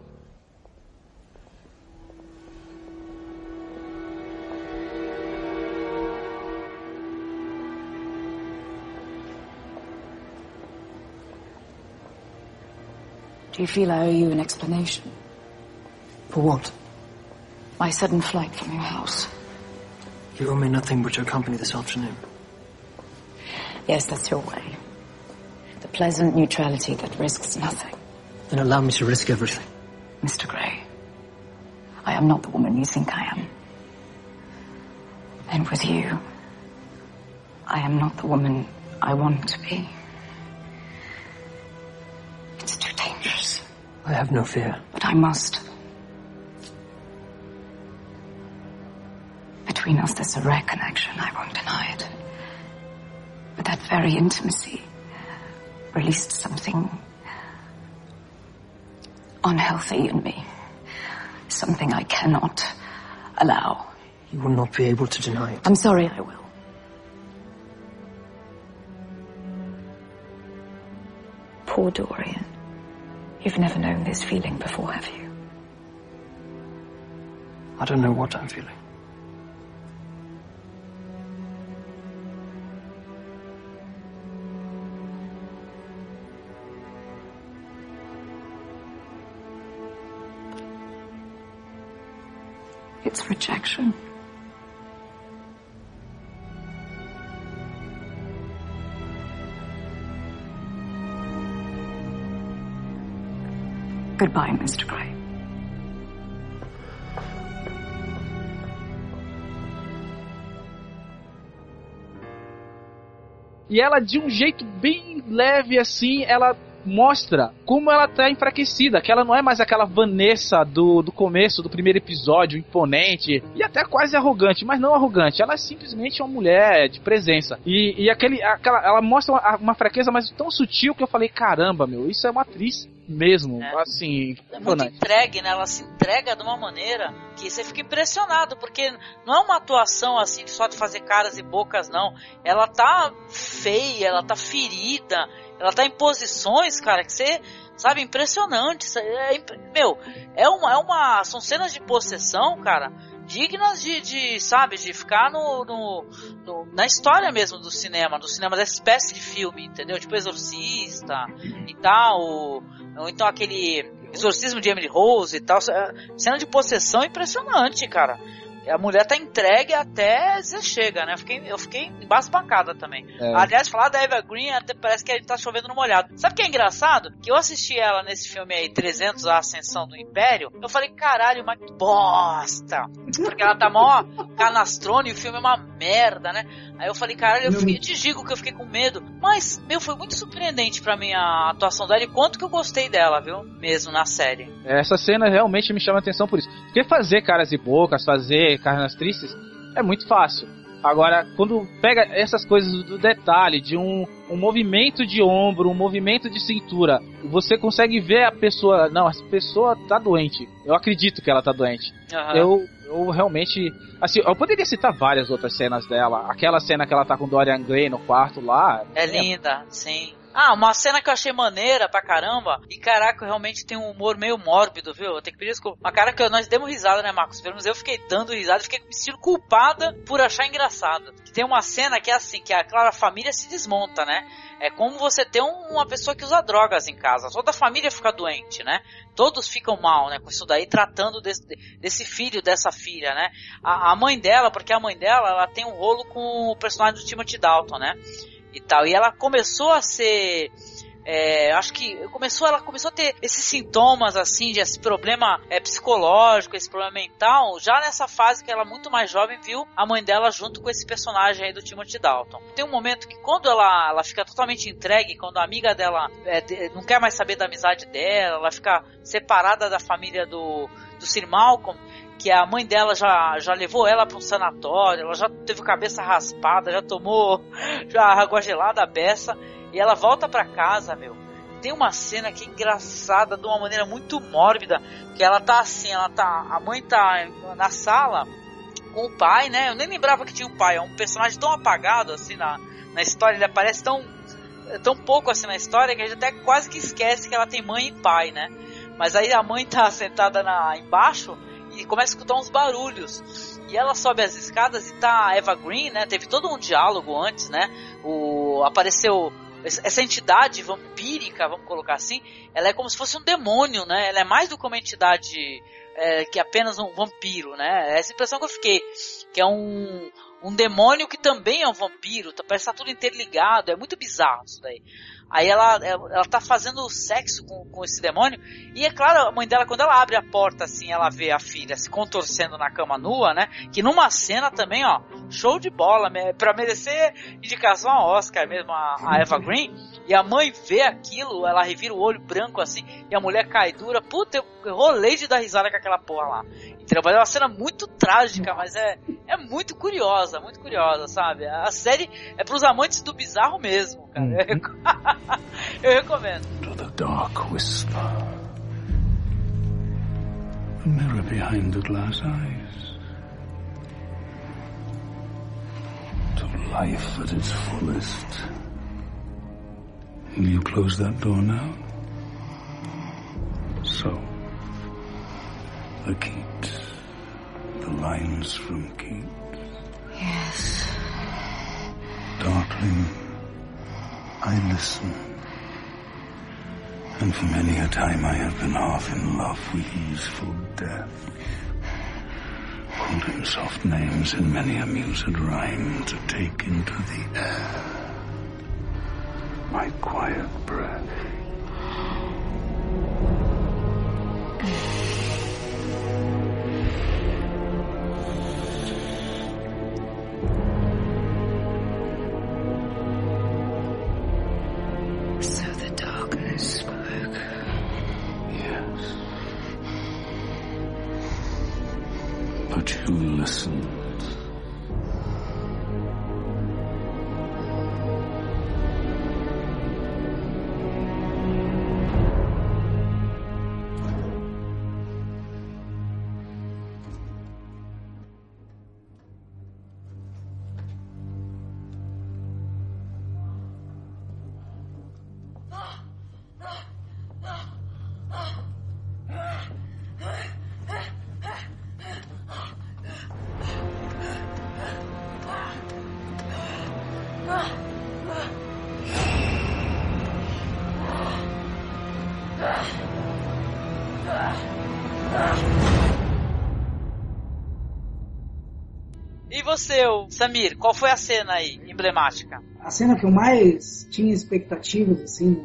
Do you feel I owe you an explanation?
For what?
My sudden flight from your house.
You owe me nothing but your company this afternoon.
Yes, that's your way. The pleasant neutrality that risks nothing.
Then allow me to risk everything.
Mr. Gray, I am not the woman you think I am. And with you, I am not the woman I want to be.
I have no fear.
But I must. Between us, there's a rare connection, I won't deny it. But that very intimacy released something unhealthy in me. Something I cannot allow.
You will not be able to deny it.
I'm sorry, I will. Poor Dorian. You've never known this feeling before, have you?
I don't know what I'm feeling.
It's rejection. Goodbye, Mr. Gray.
E ela, de um jeito bem leve assim, ela mostra como ela tá enfraquecida, que ela não é mais aquela Vanessa do, do começo, do primeiro episódio, imponente e até quase arrogante, mas não arrogante, ela é simplesmente uma mulher de presença. E, e aquele, aquela, ela mostra uma, uma fraqueza, mas tão sutil que eu falei, caramba, meu, isso é uma atriz mesmo, assim,
É muito
impressionante.
entregue, né? Ela se entrega de uma maneira que você fica impressionado, porque não é uma atuação assim só de fazer caras e bocas, não. Ela tá feia, ela tá ferida, ela tá em posições, cara, que você, sabe, impressionante. É, impre- meu, é uma, é uma. São cenas de possessão, cara, dignas de, de sabe, de ficar no, no- no- na história mesmo do cinema, do cinema dessa espécie de filme, entendeu? Tipo Exorcista e tal, ou, ou então aquele Exorcismo de Emily Rose e tal. Cena de possessão impressionante, cara. A mulher tá entregue até você chega, né? Eu fiquei, eu fiquei embasbacada também.
É.
Aliás, falar da Eva Green até parece que ele tá chovendo no molhado. Sabe o que é engraçado? Que eu assisti ela nesse filme aí, 300, A Ascensão do Império. Eu falei, caralho, mas que bosta. Porque ela tá mó canastrona e o filme é uma merda, né? Aí eu falei, caralho, eu, fiquei,
me-
te digo que eu fiquei com medo. Mas, meu, foi muito surpreendente pra mim a atuação dela e quanto que eu gostei dela, viu? Mesmo na série.
Essa cena realmente me chama a atenção por isso. Porque fazer caras e bocas, fazer caras tristes, é muito fácil. Agora, quando pega essas coisas do detalhe, de um, um movimento de ombro, um movimento de cintura, você consegue ver a pessoa. Não, essa pessoa tá doente. Eu acredito que ela tá doente.
Aham.
Eu, eu realmente. Assim, eu poderia citar várias outras cenas dela. Aquela cena que ela tá com Dorian Gray no quarto lá.
É linda, sim. Ah, uma cena que eu achei maneira pra caramba. E caraca, realmente tem um humor meio mórbido, viu? Eu tenho que pedir desculpa. Mas cara, que nós demos risada, né, Marcos? Pelo menos eu fiquei dando risada, fiquei me sentindo culpada por achar engraçado. Tem uma cena que é assim, que a Clara família se desmonta, né? É como você ter um, uma pessoa que usa drogas em casa. Toda a família fica doente, né? Todos ficam mal, né? Com isso daí, tratando desse, desse filho, dessa filha, né? A, a, mãe dela, porque a mãe dela, ela tem um rolo com o personagem do Timothy Dalton, né? E tal. E ela começou a ser é, acho que começou, ela começou a ter esses sintomas assim, de esse problema é, psicológico, esse problema mental, já nessa fase que ela é muito mais jovem viu a mãe dela junto com esse personagem aí do Timothy Dalton. Tem um momento que quando ela, ela fica totalmente entregue, quando a amiga dela é, não quer mais saber da amizade dela, ela fica separada da família do, do Sir Malcolm, que a mãe dela já, já levou ela para um sanatório, ela já teve cabeça raspada, já tomou já água gelada a beça. E ela volta para casa, meu. Tem uma cena que é engraçada de uma maneira muito mórbida, que ela tá assim, ela tá, a mãe tá na sala com o pai, né? Eu nem lembrava que tinha um pai, é um personagem tão apagado assim na, na história, ele aparece tão tão pouco assim na história que a gente até quase que esquece que ela tem mãe e pai, né? Mas aí a mãe tá sentada na embaixo e começa a escutar uns barulhos. E ela sobe as escadas e tá a Eva Green, né? Teve todo um diálogo antes, né? O apareceu essa entidade vampírica, vamos colocar assim, ela é como se fosse um demônio, né? Ela é mais do que uma entidade é, que apenas um vampiro, né? Essa impressão que eu fiquei, que é um, um demônio que também é um vampiro, tá, parece que tá tudo interligado, é muito bizarro isso daí. Aí ela, ela tá fazendo sexo com, com esse demônio. E é claro, a mãe dela, quando ela abre a porta assim, ela vê a filha se contorcendo na cama nua, né? Que numa cena também, ó, show de bola, pra merecer indicação a Oscar mesmo, a, a Eva Green. E a mãe vê aquilo, ela revira o olho branco assim, e a mulher cai dura. Puta, eu rolei de dar risada com aquela porra lá. Entendeu? Mas é uma cena muito trágica, mas é, é muito curiosa, muito curiosa, sabe? A série é pros amantes do bizarro mesmo, cara. Uhum. Eu recomendo.
To the dark whisper. A mirror behind the glass eyes. To life at its fullest. Will you close that door now? So, the Keats. Lines from Keats.
Yes.
Darkling I listen. And for many a time I have been half in love with easeful death. Holding soft names in many a mused rhyme to take into the air. My quiet breath.
Samir, qual foi a cena aí, emblemática?
A cena que eu mais tinha expectativas, assim,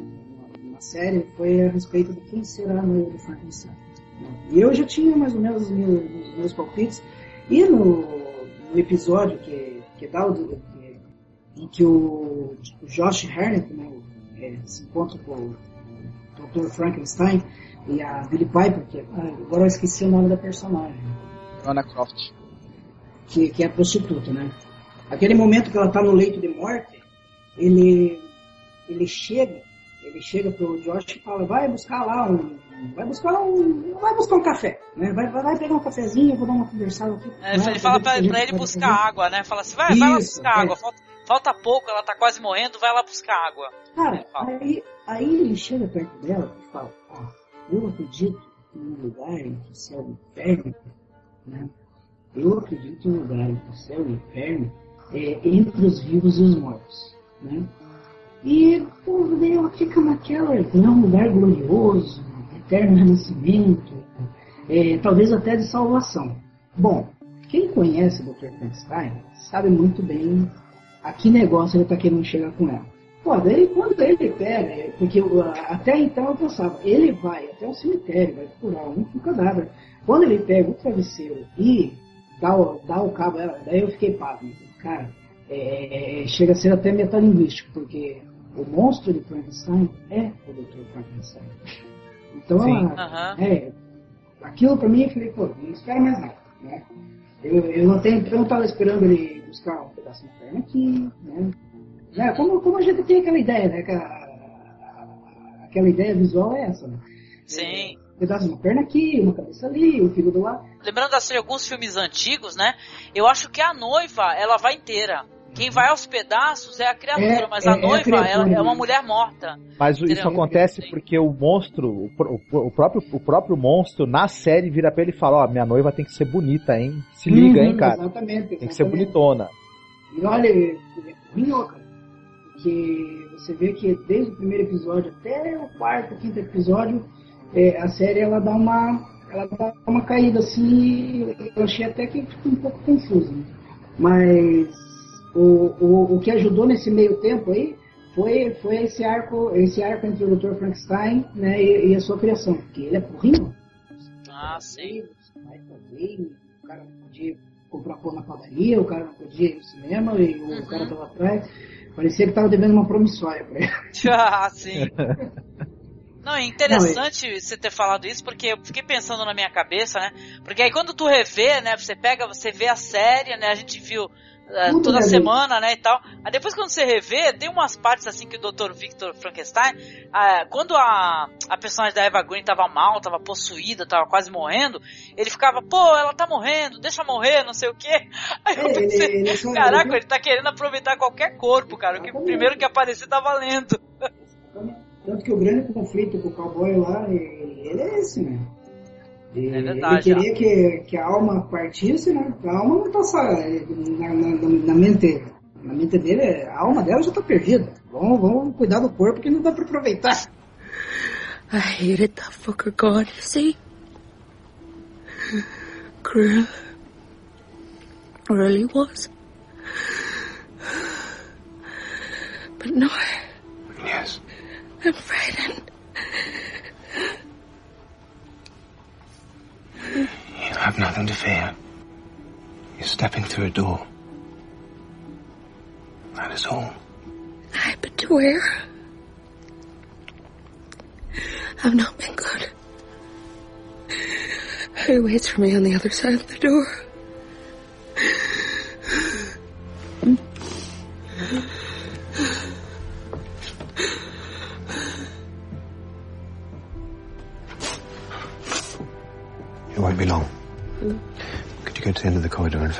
na série, foi a respeito de quem será a noiva do Frankenstein. E eu já tinha mais ou menos os meus, os meus palpites. E no, no, episódio que, que dá o, que, em que o, o Josh Harnett né, é, se encontra com o Dr. Frankenstein e a Billy Piper, que ah, agora eu esqueci o nome da personagem.
Anna Croft
que, que é prostituta, né? Aquele momento que ela está no leito de morte, ele, ele chega, ele chega pro Josh e fala, vai buscar lá um, vai buscar um, vai buscar um café, né? Vai, vai, pegar um cafezinho, vou dar uma conversada aqui.
É, ele fala pra ele buscar água, né? Fala assim, vai, Isso, vai lá buscar é. água, falta, falta pouco, ela tá quase morrendo, vai lá buscar água.
Cara, aí, aí ele chega perto dela e fala, ó, eu acredito em um lugar entre o céu e o inferno, né? Eu acredito em um lugar entre o céu e o inferno, é, entre os vivos e os mortos, né? E daí ela fica naquela, é um lugar glorioso, eterno renascimento, é, talvez até de salvação. Bom, quem conhece o Dr. Frankenstein sabe muito bem a que negócio ele está querendo chegar com ela. Pô, daí quando ele pega, porque até então eu pensava, ele vai até o cemitério, vai procurar um cadáver. Quando ele pega o travesseiro e dá o, dá o cabo, daí eu fiquei pasmo. Cara, é, chega a ser até metalinguístico, porque o monstro de Frankenstein é o Dr. Frankenstein. Então, ela, é, aquilo pra mim, eu falei, pô, não espera mais nada, né? Eu, eu até então estava esperando ele buscar um pedaço de perna aqui, né? né? Como, como a gente tem aquela ideia, né? Aquela, aquela ideia visual é essa, né?
Sim.
Pedaço de uma perna aqui, uma cabeça ali, um fígado lá.
Lembrando assim, alguns filmes antigos, né? Eu acho que a noiva, ela vai inteira. Quem vai aos pedaços é a criatura, é, mas a é, noiva é, a é, uma mulher morta.
Mas entendeu? isso acontece porque o monstro, o, o, o, próprio, o próprio monstro na série vira pra ele e fala: Ó, oh, minha noiva tem que ser bonita, hein? Se liga, uhum, hein, cara?
Exatamente, exatamente.
Tem que ser bonitona.
E olha, é minhoca. Que você vê que desde o primeiro episódio até o quarto, quinto episódio, é, a série ela dá uma. Ela dá uma caída assim. Eu achei até que ficou um pouco confuso. Né? Mas o, o, o que ajudou nesse meio tempo aí foi, foi esse arco esse arco entre o Dr. Frankenstein né, e, e a sua criação, porque ele é porrinho.
Ah, sim.
O cara não podia comprar pão na padaria, o cara não podia ir no cinema e o uhum. cara tava atrás. Parecia que tava devendo uma promissória pra ele.
Ah, sim. Não, é interessante não, você ter falado isso, porque eu fiquei pensando na minha cabeça, né? Porque aí quando tu revê, né? Você pega, você vê a série, né? A gente viu é, toda semana, né, e tal. Aí depois quando você revê, tem umas partes assim que o Dr. Victor Frankenstein, ah, quando a, a personagem da Eva Green tava mal, tava possuída, tava quase morrendo, ele ficava, pô, ela tá morrendo, deixa morrer, não sei o quê. Aí eu pensei, ele, ele, ele caraca, ele tá querendo aproveitar qualquer corpo, cara, o que primeiro que aparecer tá valendo.
Tanto que o grande conflito com o cowboy lá, ele é esse, né?
E é verdade.
Ele queria que, que a alma partisse, né? A alma não tá só na, na, na, mente. Na mente dele, a alma dela já tá perdida. Vamos, vamos cuidar do corpo que não dá pra aproveitar.
I hated that fucker God, you see? Cruel. Really was. But no. I'm frightened.
You have nothing to fear. You're stepping through a door. That is all.
Aye, but to where? I've not been good. Who waits for me on the other side of the door?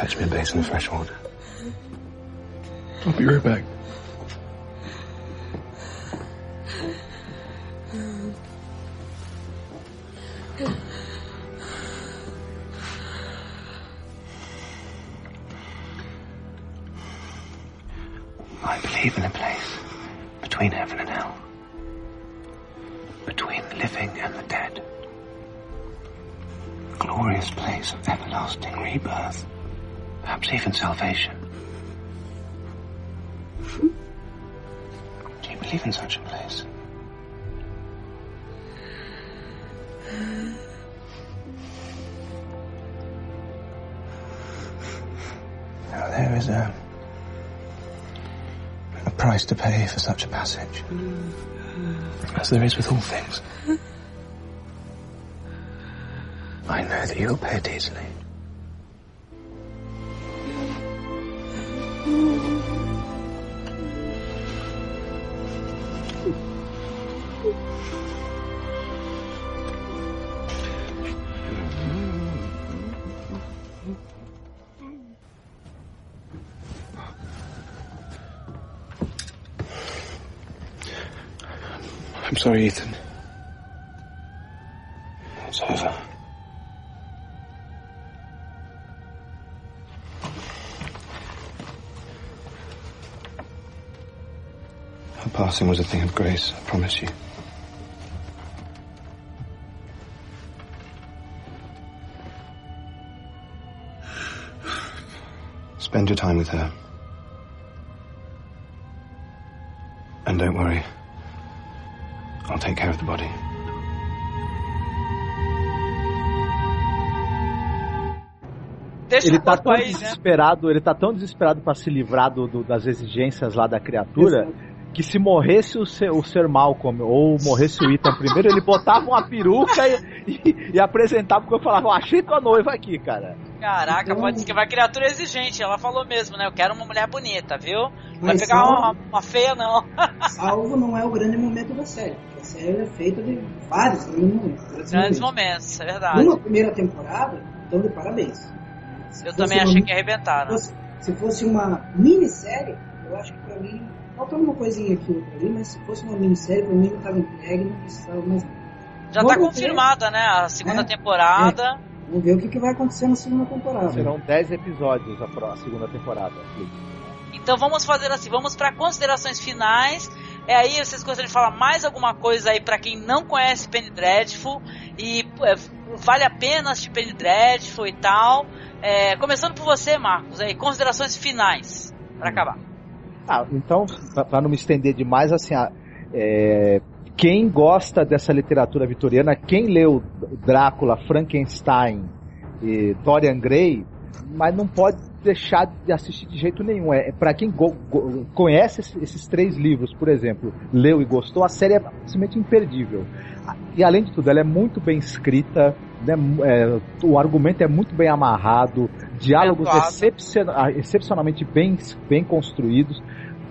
Fetch me a basin of fresh water?
I'll be right back. Sorry, Ethan. It's over. Her passing was a thing of grace, I promise you. Spend your time with her. And don't worry. I'll take care of the body.
Deixa
ele
o
tá
corpo
tão
aí, né?
desesperado, ele tá tão desesperado para se livrar do, do- das exigências lá da criatura, que se morresse o ser, o ser Malcolm ou morresse o Ethan primeiro, ele botava uma peruca e, e, e apresentava porque eu falava, "Ó, achei tua noiva aqui, cara.
Caraca, pode ser que vai criatura exigente. Ela falou mesmo, né? Eu quero uma mulher bonita, viu? Não vai pegar
salvo-
uma, uma feia, não.
Salvo não é o grande momento da série. Série é feita de vários grandes momentos. grandes
Grandes
momentos.
momentos, é verdade.
Numa primeira temporada, então de parabéns. Se
Eu também
uma
achei
mi-
que arrebentaram.
Se fosse, se fosse uma minissérie, eu acho que pra mim, faltando uma coisinha aqui outra ali, mas se fosse uma minissérie, pra mim não tava entregue, não precisava mais.
Já tá
ver.
confirmada, né? A segunda
É.
temporada.
Vamos ver o que, que vai acontecer na segunda temporada.
Serão 10 episódios a, pró- a segunda temporada.
Então vamos fazer assim, vamos para considerações finais. É aí, vocês gostariam de falar mais alguma coisa aí para quem não conhece Penny Dreadful e é, vale a pena assistir Penny Dreadful e tal. É, começando por você, Marcos, aí considerações finais para acabar.
Ah, então, para não me estender demais, assim, ah, é, quem gosta dessa literatura vitoriana, quem leu Drácula, Frankenstein e Dorian Gray, mas não pode deixar de assistir de jeito nenhum. É, para quem go- go- conhece esses, três livros, por exemplo, leu e gostou, a série é simplesmente imperdível. E além de tudo, ela é muito bem escrita, né, é, o argumento é muito bem amarrado, diálogos ah, excepcionalmente bem, bem construídos,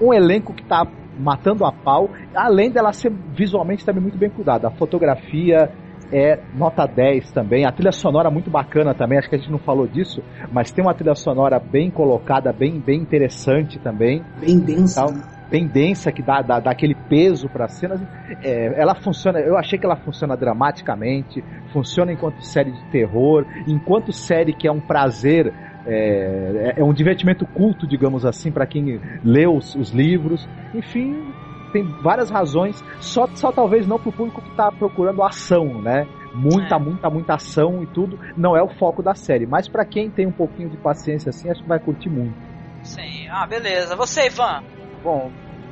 um elenco que está matando a pau, além dela ser visualmente também muito bem cuidada. A fotografia é nota 10 também, a trilha sonora muito bacana também, acho que a gente não falou disso, mas tem uma trilha sonora bem colocada, bem, bem interessante também.
Bem densa.
Tal, bem densa, que dá, dá, dá aquele peso para as cenas. É, ela funciona, eu achei que ela funciona dramaticamente, funciona enquanto série de terror, enquanto série que é um prazer é, é um divertimento culto, digamos assim, para quem lê os, os livros. Enfim, tem várias razões, só, só talvez não pro público que tá procurando ação, né? Muita, muita, muita ação e tudo, não é o foco da série. Mas para quem tem um pouquinho de paciência assim, acho que vai curtir muito.
Sim, ah, beleza. Você, Ivan?
Bom,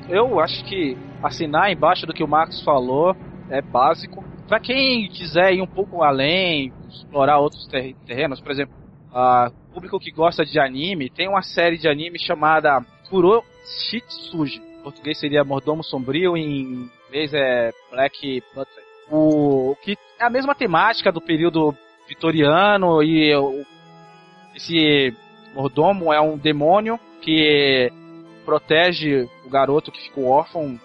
eu acho que assinar embaixo do que o Marcos falou é básico. Pra quem quiser ir um pouco além, explorar outros ter- terrenos, por exemplo, a público que gosta de anime, tem uma série de anime chamada Kuro Shitsuji. Português seria Mordomo Sombrio, em inglês é Black Butler. O que é a mesma temática do período vitoriano e o- esse mordomo é um demônio que protege o garoto que ficou órfão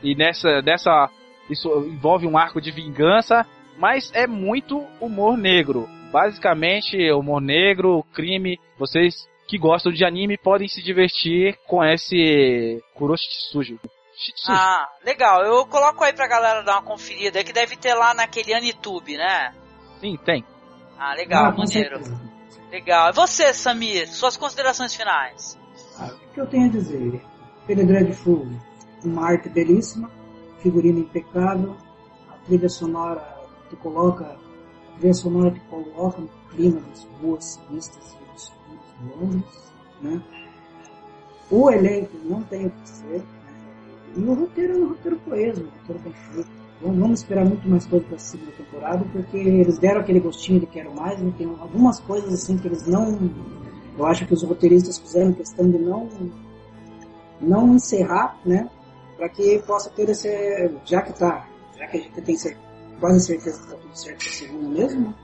e nessa dessa isso envolve um arco de vingança, mas é muito humor negro. Basicamente, humor negro, crime. Vocês que gostam de anime podem se divertir com esse Kuroshitsuji. Shitsuji.
Ah, legal. Eu coloco aí pra galera dar uma conferida, que deve ter lá naquele Anitube, né?
Sim, tem.
Ah, legal,
Ah,
maneiro.
certeza.
Legal. E você, Samir, suas considerações finais?
Ah, o que eu tenho a dizer? Penny Dreadful, uma arte belíssima, figurino impecável, a trilha sonora que coloca, a trilha sonora que coloca no clima das ruas sinistras Londres, né? O elenco não tem o que dizer, né? e o roteiro é um roteiro coeso, um roteiro bem feito. Vamos vamos esperar muito mais coisa para a segunda temporada, porque eles deram aquele gostinho de quero mais, e tem algumas coisas assim que eles não eu acho que os roteiristas fizeram questão de não não encerrar, né? Para que possa ter esse. Já que tá. Já que a gente tem quase certeza que tá tudo certo pra segunda mesmo,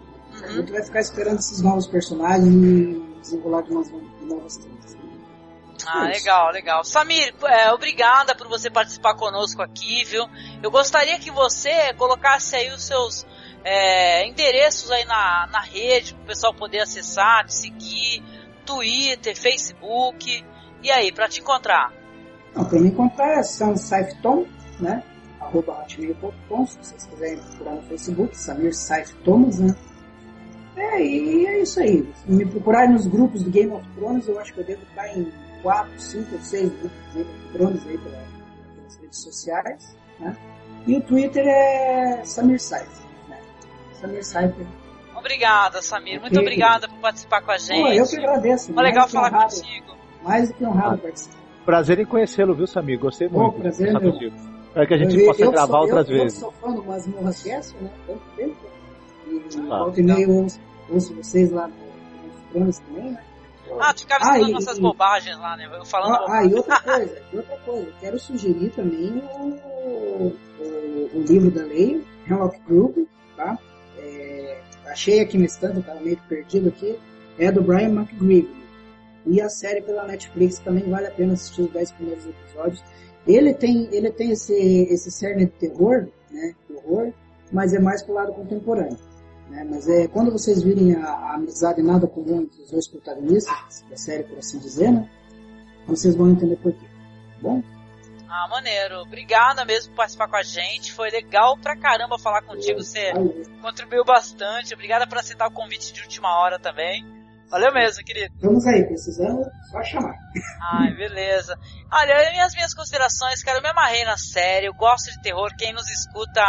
a gente vai ficar esperando esses novos personagens desenrolar de umas novas coisas.
Ah,
É
legal, legal. Samir, é, obrigada por você participar conosco aqui, viu? Eu gostaria que você colocasse aí os seus é, endereços aí na, na rede, para o pessoal poder acessar, te seguir, Twitter, Facebook. E aí, para te encontrar?
Para me encontrar é Sansifeton, né? hotmail.com, se vocês quiserem procurar no Facebook, Samir Saif Thomas, né? É, e é isso aí. Se me procurarem nos grupos do Game of Thrones, eu acho que eu devo estar em 4, 5, 6 grupos do Game of Thrones aí pelas redes sociais, né? E o Twitter é Samir Saif, né?
Obrigada, Samir. Muito obrigada por participar com a gente.
Pô, eu que agradeço.
Foi legal falar honrado, contigo.
Mais do que honrado participar.
Prazer em conhecê-lo, viu, Samir? Gostei muito.
Pô, prazer.
Espero que a gente eu, possa
eu
gravar
sou,
outras
eu,
vezes.
Eu sou fã do Masmorra Cast, né? Tanto tempo. E ah, volta e meia eu ouço, ouço vocês lá no Thrones também, né?
Ah, tu ficava ah, escutando nossas bobagens lá, né? Eu falando
ah, ah, e outra coisa, e outra coisa, quero sugerir também o, o, o livro da lei, Hemlock Group, tá? É, achei aqui no estante, tava meio perdido aqui, é do Brian McGreevy. E a série pela Netflix também vale a pena assistir os 10 primeiros episódios. Ele tem, ele tem esse, esse cerne de terror, né? Terror, mas é mais pro lado contemporâneo. Né? Mas é quando vocês virem a, a amizade nada comum entre os dois protagonistas da série, por assim dizer, né? Vocês vão entender por quê. Tá bom?
Ah, maneiro. Obrigada mesmo por participar com a gente. Foi legal pra caramba falar contigo. Você contribuiu bastante. Obrigada por aceitar o convite de última hora também. Valeu mesmo, querido.
Vamos aí, precisando, só chamar.
Ai, beleza. Olha, as minhas considerações, cara, eu me amarrei na série, eu gosto de terror, quem nos escuta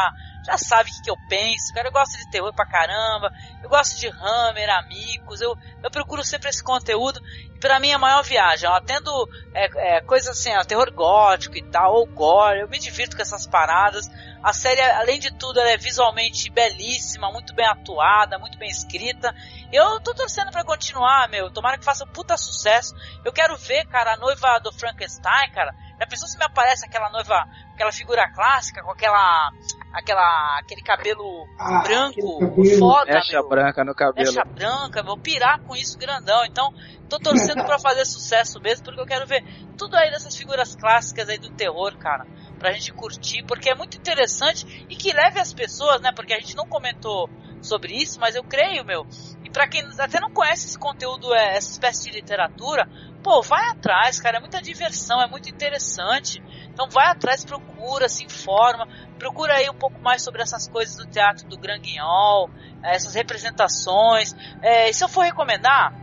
já sabe o que, que eu penso, cara, eu gosto de terror pra caramba, eu gosto de Hammer, amigos, eu, eu procuro sempre esse conteúdo, e pra mim é a maior viagem, ó, tendo é, é, assim, ó, terror gótico e tal, ou gore, eu me divirto com essas paradas, a série, além de tudo, ela é visualmente belíssima, muito bem atuada, muito bem escrita. Eu tô torcendo para continuar, meu. Tomara que faça um puta sucesso. Eu quero ver, cara, a noiva do Frankenstein, cara. Já pensou se me aparece aquela noiva, aquela figura clássica com aquela aquela aquele cabelo ah, branco, cabelo. foda,
Mecha
meu.
branca no cabelo.
Mecha branca, vou pirar com isso grandão. Então, tô torcendo para fazer sucesso mesmo, porque eu quero ver tudo aí dessas figuras clássicas aí do terror, cara pra gente curtir, porque é muito interessante e que leve as pessoas, né? Porque a gente não comentou sobre isso, mas eu creio, meu. E para quem até não conhece esse conteúdo, é, essa espécie de literatura, pô, vai atrás, cara, é muita diversão, é muito interessante. Então vai atrás, procura, se informa, procura aí um pouco mais sobre essas coisas do teatro do Grand Guignol, essas representações. É, se eu for recomendar,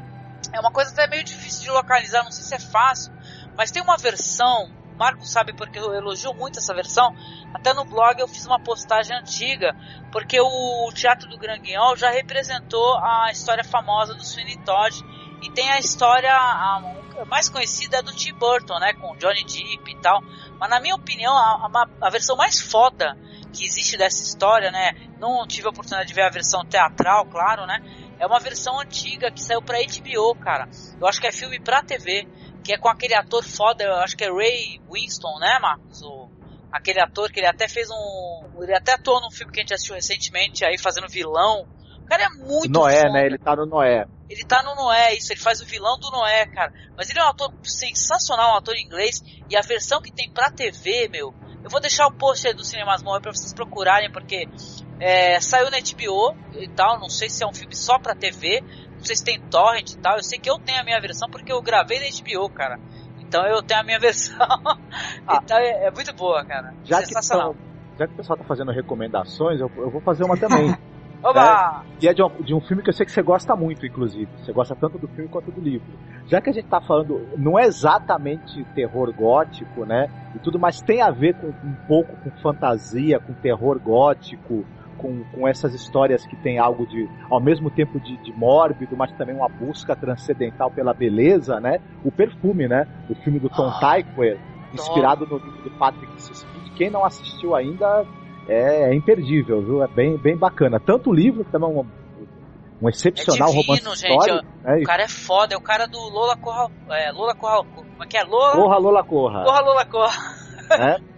é uma coisa até meio difícil de localizar, não sei se é fácil, mas tem uma versão Marco sabe porque eu elogio muito essa versão. Até no blog eu fiz uma postagem antiga, porque o Teatro do Grand Guignol já representou a história famosa do Sweeney Todd e tem a história a, mais conhecida do Tim Burton, né, com Johnny Depp e tal. Mas na minha opinião, a, a, a versão mais foda que existe dessa história, né, não tive a oportunidade de ver a versão teatral, claro, né, é uma versão antiga que saiu pra HBO, cara. Eu acho que é filme pra TV que é com aquele ator foda, eu acho que é Ray Winston, né, Marcos? O, aquele ator que ele até fez um. Ele até atuou num filme que a gente assistiu recentemente aí fazendo vilão. O cara é muito
Noé,
foda.
né? Ele tá no Noé.
Ele tá no Noé, isso, ele faz o vilão do Noé, cara. Mas ele é um ator sensacional, um ator inglês. E a versão que tem pra TV, meu. Eu vou deixar o post aí do Cinemas Morre pra vocês procurarem, porque é, saiu na HBO e tal. Não sei se é um filme só pra TV, não sei se tem torrent e tal. Eu sei que eu tenho a minha versão porque eu gravei na HBO, cara. Então eu tenho a minha versão. Ah, então é, é, muito boa, cara.
Já Sensacional. Que já que o pessoal tá fazendo recomendações, eu, eu vou fazer uma também.
Oba!
É, e é de um, de um, filme que eu sei que você gosta muito, inclusive. Você gosta tanto do filme quanto do livro. Já que a gente tá falando, não é exatamente terror gótico, né? E tudo, mas tem a ver com um pouco com fantasia, com terror gótico, com, com essas histórias que tem algo de, ao mesmo tempo de, de mórbido, mas também uma busca transcendental pela beleza, né? O Perfume, né? O filme do Tom ah, Tykwer, inspirado no livro do Patrick Suspitt. Quem não assistiu ainda é, é, imperdível, viu? É bem, bem bacana. Tanto o livro, que também é um, um excepcional é divino, romance gente, histórico.
Né? O cara é foda, é o cara do Lola Corra... É, Lola Corra... Como é que é? Lola...
Corra, Lola Corra.
Corra, Lola Corra.
É?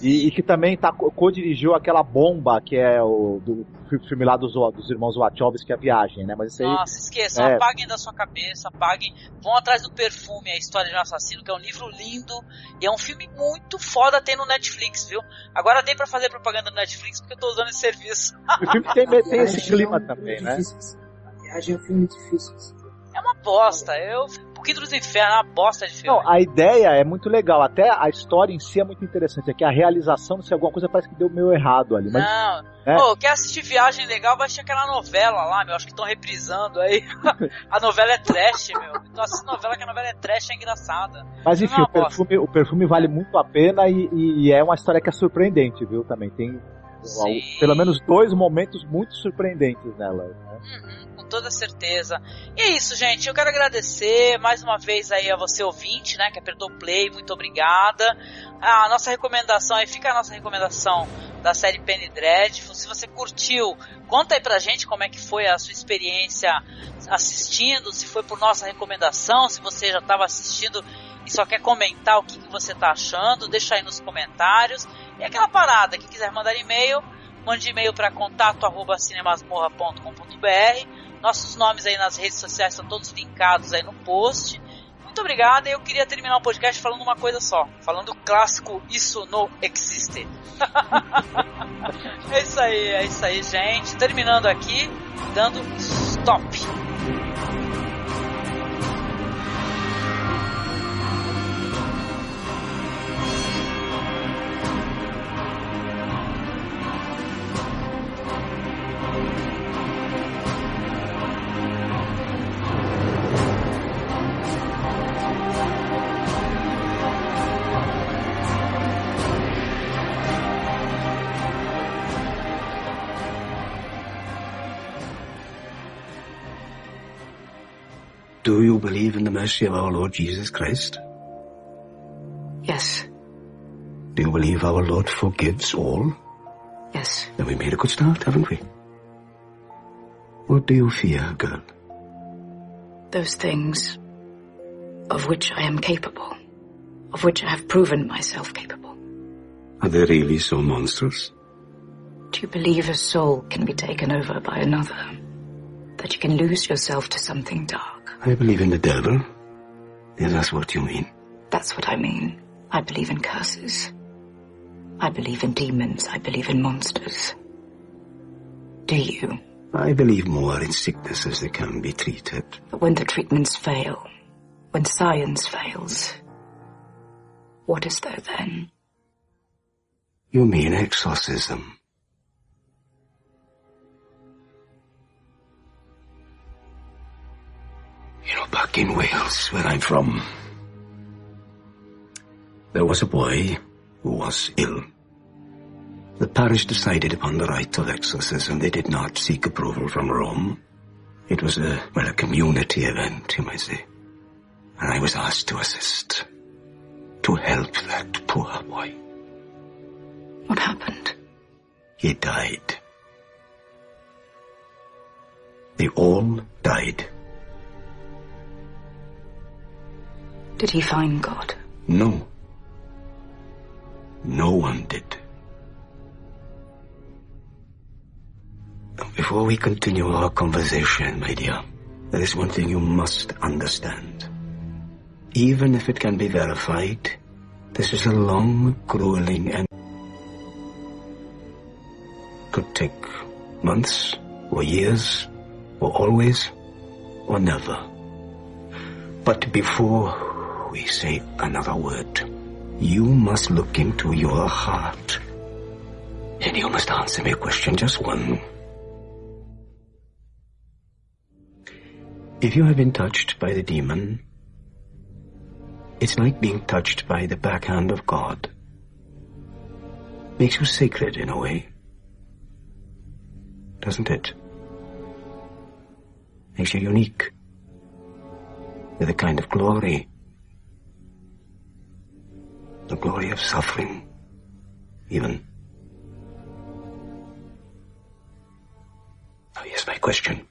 E, e, que também tá, co-dirigiu aquela bomba que é o do filme lá dos, dos irmãos Wachowski, que é a viagem, né? Mas isso aí,
Nossa, esqueçam, é... apaguem da sua cabeça, apaguem, vão atrás do perfume, a história de um assassino, que é um livro lindo e é um filme muito foda tem no Netflix, viu? Agora dei pra fazer propaganda no Netflix porque eu tô usando esse serviço.
O filme tem, tem esse clima também, né?
A viagem é um filme difícil.
É uma bosta, eu Quinto dos Infernos é uma bosta de filme.
Não, a ideia é muito legal, até a história em si é muito interessante. É que a realização, se alguma coisa parece que deu meio errado ali. Mas,
Não.
É.
Pô, quer assistir Viagem Legal, vai assistir aquela novela lá, meu. Acho que estão reprisando aí. a novela é trash, meu. Então assiste novela que a novela é trash, é engraçada.
mas enfim,
Não,
o perfume, o perfume vale muito a pena e, e é uma história que é surpreendente, viu? Também tem
Sim.
pelo menos dois momentos muito surpreendentes nela. Né?
Uhum, com toda certeza. E é isso, gente. Eu quero agradecer mais uma vez aí a você ouvinte, né, que apertou play. Muito obrigada. A nossa recomendação aí fica a nossa recomendação da série Penny Dreadful. Se você curtiu, conta aí pra gente como é que foi a sua experiência assistindo, se foi por nossa recomendação, se você já estava assistindo e só quer comentar o que, que você está achando, deixa aí nos comentários. E aquela parada, quem quiser mandar e-mail, mande e-mail para contato@cinemasmorra.com.br. Nossos nomes aí nas redes sociais estão todos linkados aí no post. Muito obrigado. Eu queria terminar o podcast falando uma coisa só, falando clássico Isso não existe. é isso aí, é isso aí, gente. Terminando aqui, dando stop.
Do you believe in the mercy of our Lord Jesus Christ?
Yes,
Do you believe our Lord forgives all?
yes.
Then we made a good start, haven't we? What do you fear, girl?
Those things of which I am capable, of which I have proven myself capable.
Are they really so monstrous?
Do you believe a soul can be taken over by another? That you can lose yourself to something dark?
I believe in the devil. Is that's what you mean?
That's what I mean. I believe in curses. I believe in demons. I believe in monsters. Do you?
I believe more in sicknesses that can be treated.
But when the treatments fail, when science fails, what is there then?
You mean exorcism? You know, back in Wales, where I'm from, there was a boy who was ill. The parish decided upon the rite of exorcism. They did not seek approval from Rome. It was a, well, a community event, you might say. And I was asked to assist, to help that poor boy.
What happened?
He died. They all died.
Did he find God?
No. No one did. Before we continue our conversation, my dear, there is one thing you must understand. Even if it can be verified, this is a long, grueling, and could take months, or years, or always, or never. But before we say another word, you must look into your heart. And you must answer me a question, just one. If you have been touched by the demon, it's like being touched by the backhand of God. Makes you sacred in a way. Doesn't it? Makes you unique. With a kind of glory. The glory of suffering. Even. Oh, now here's my question.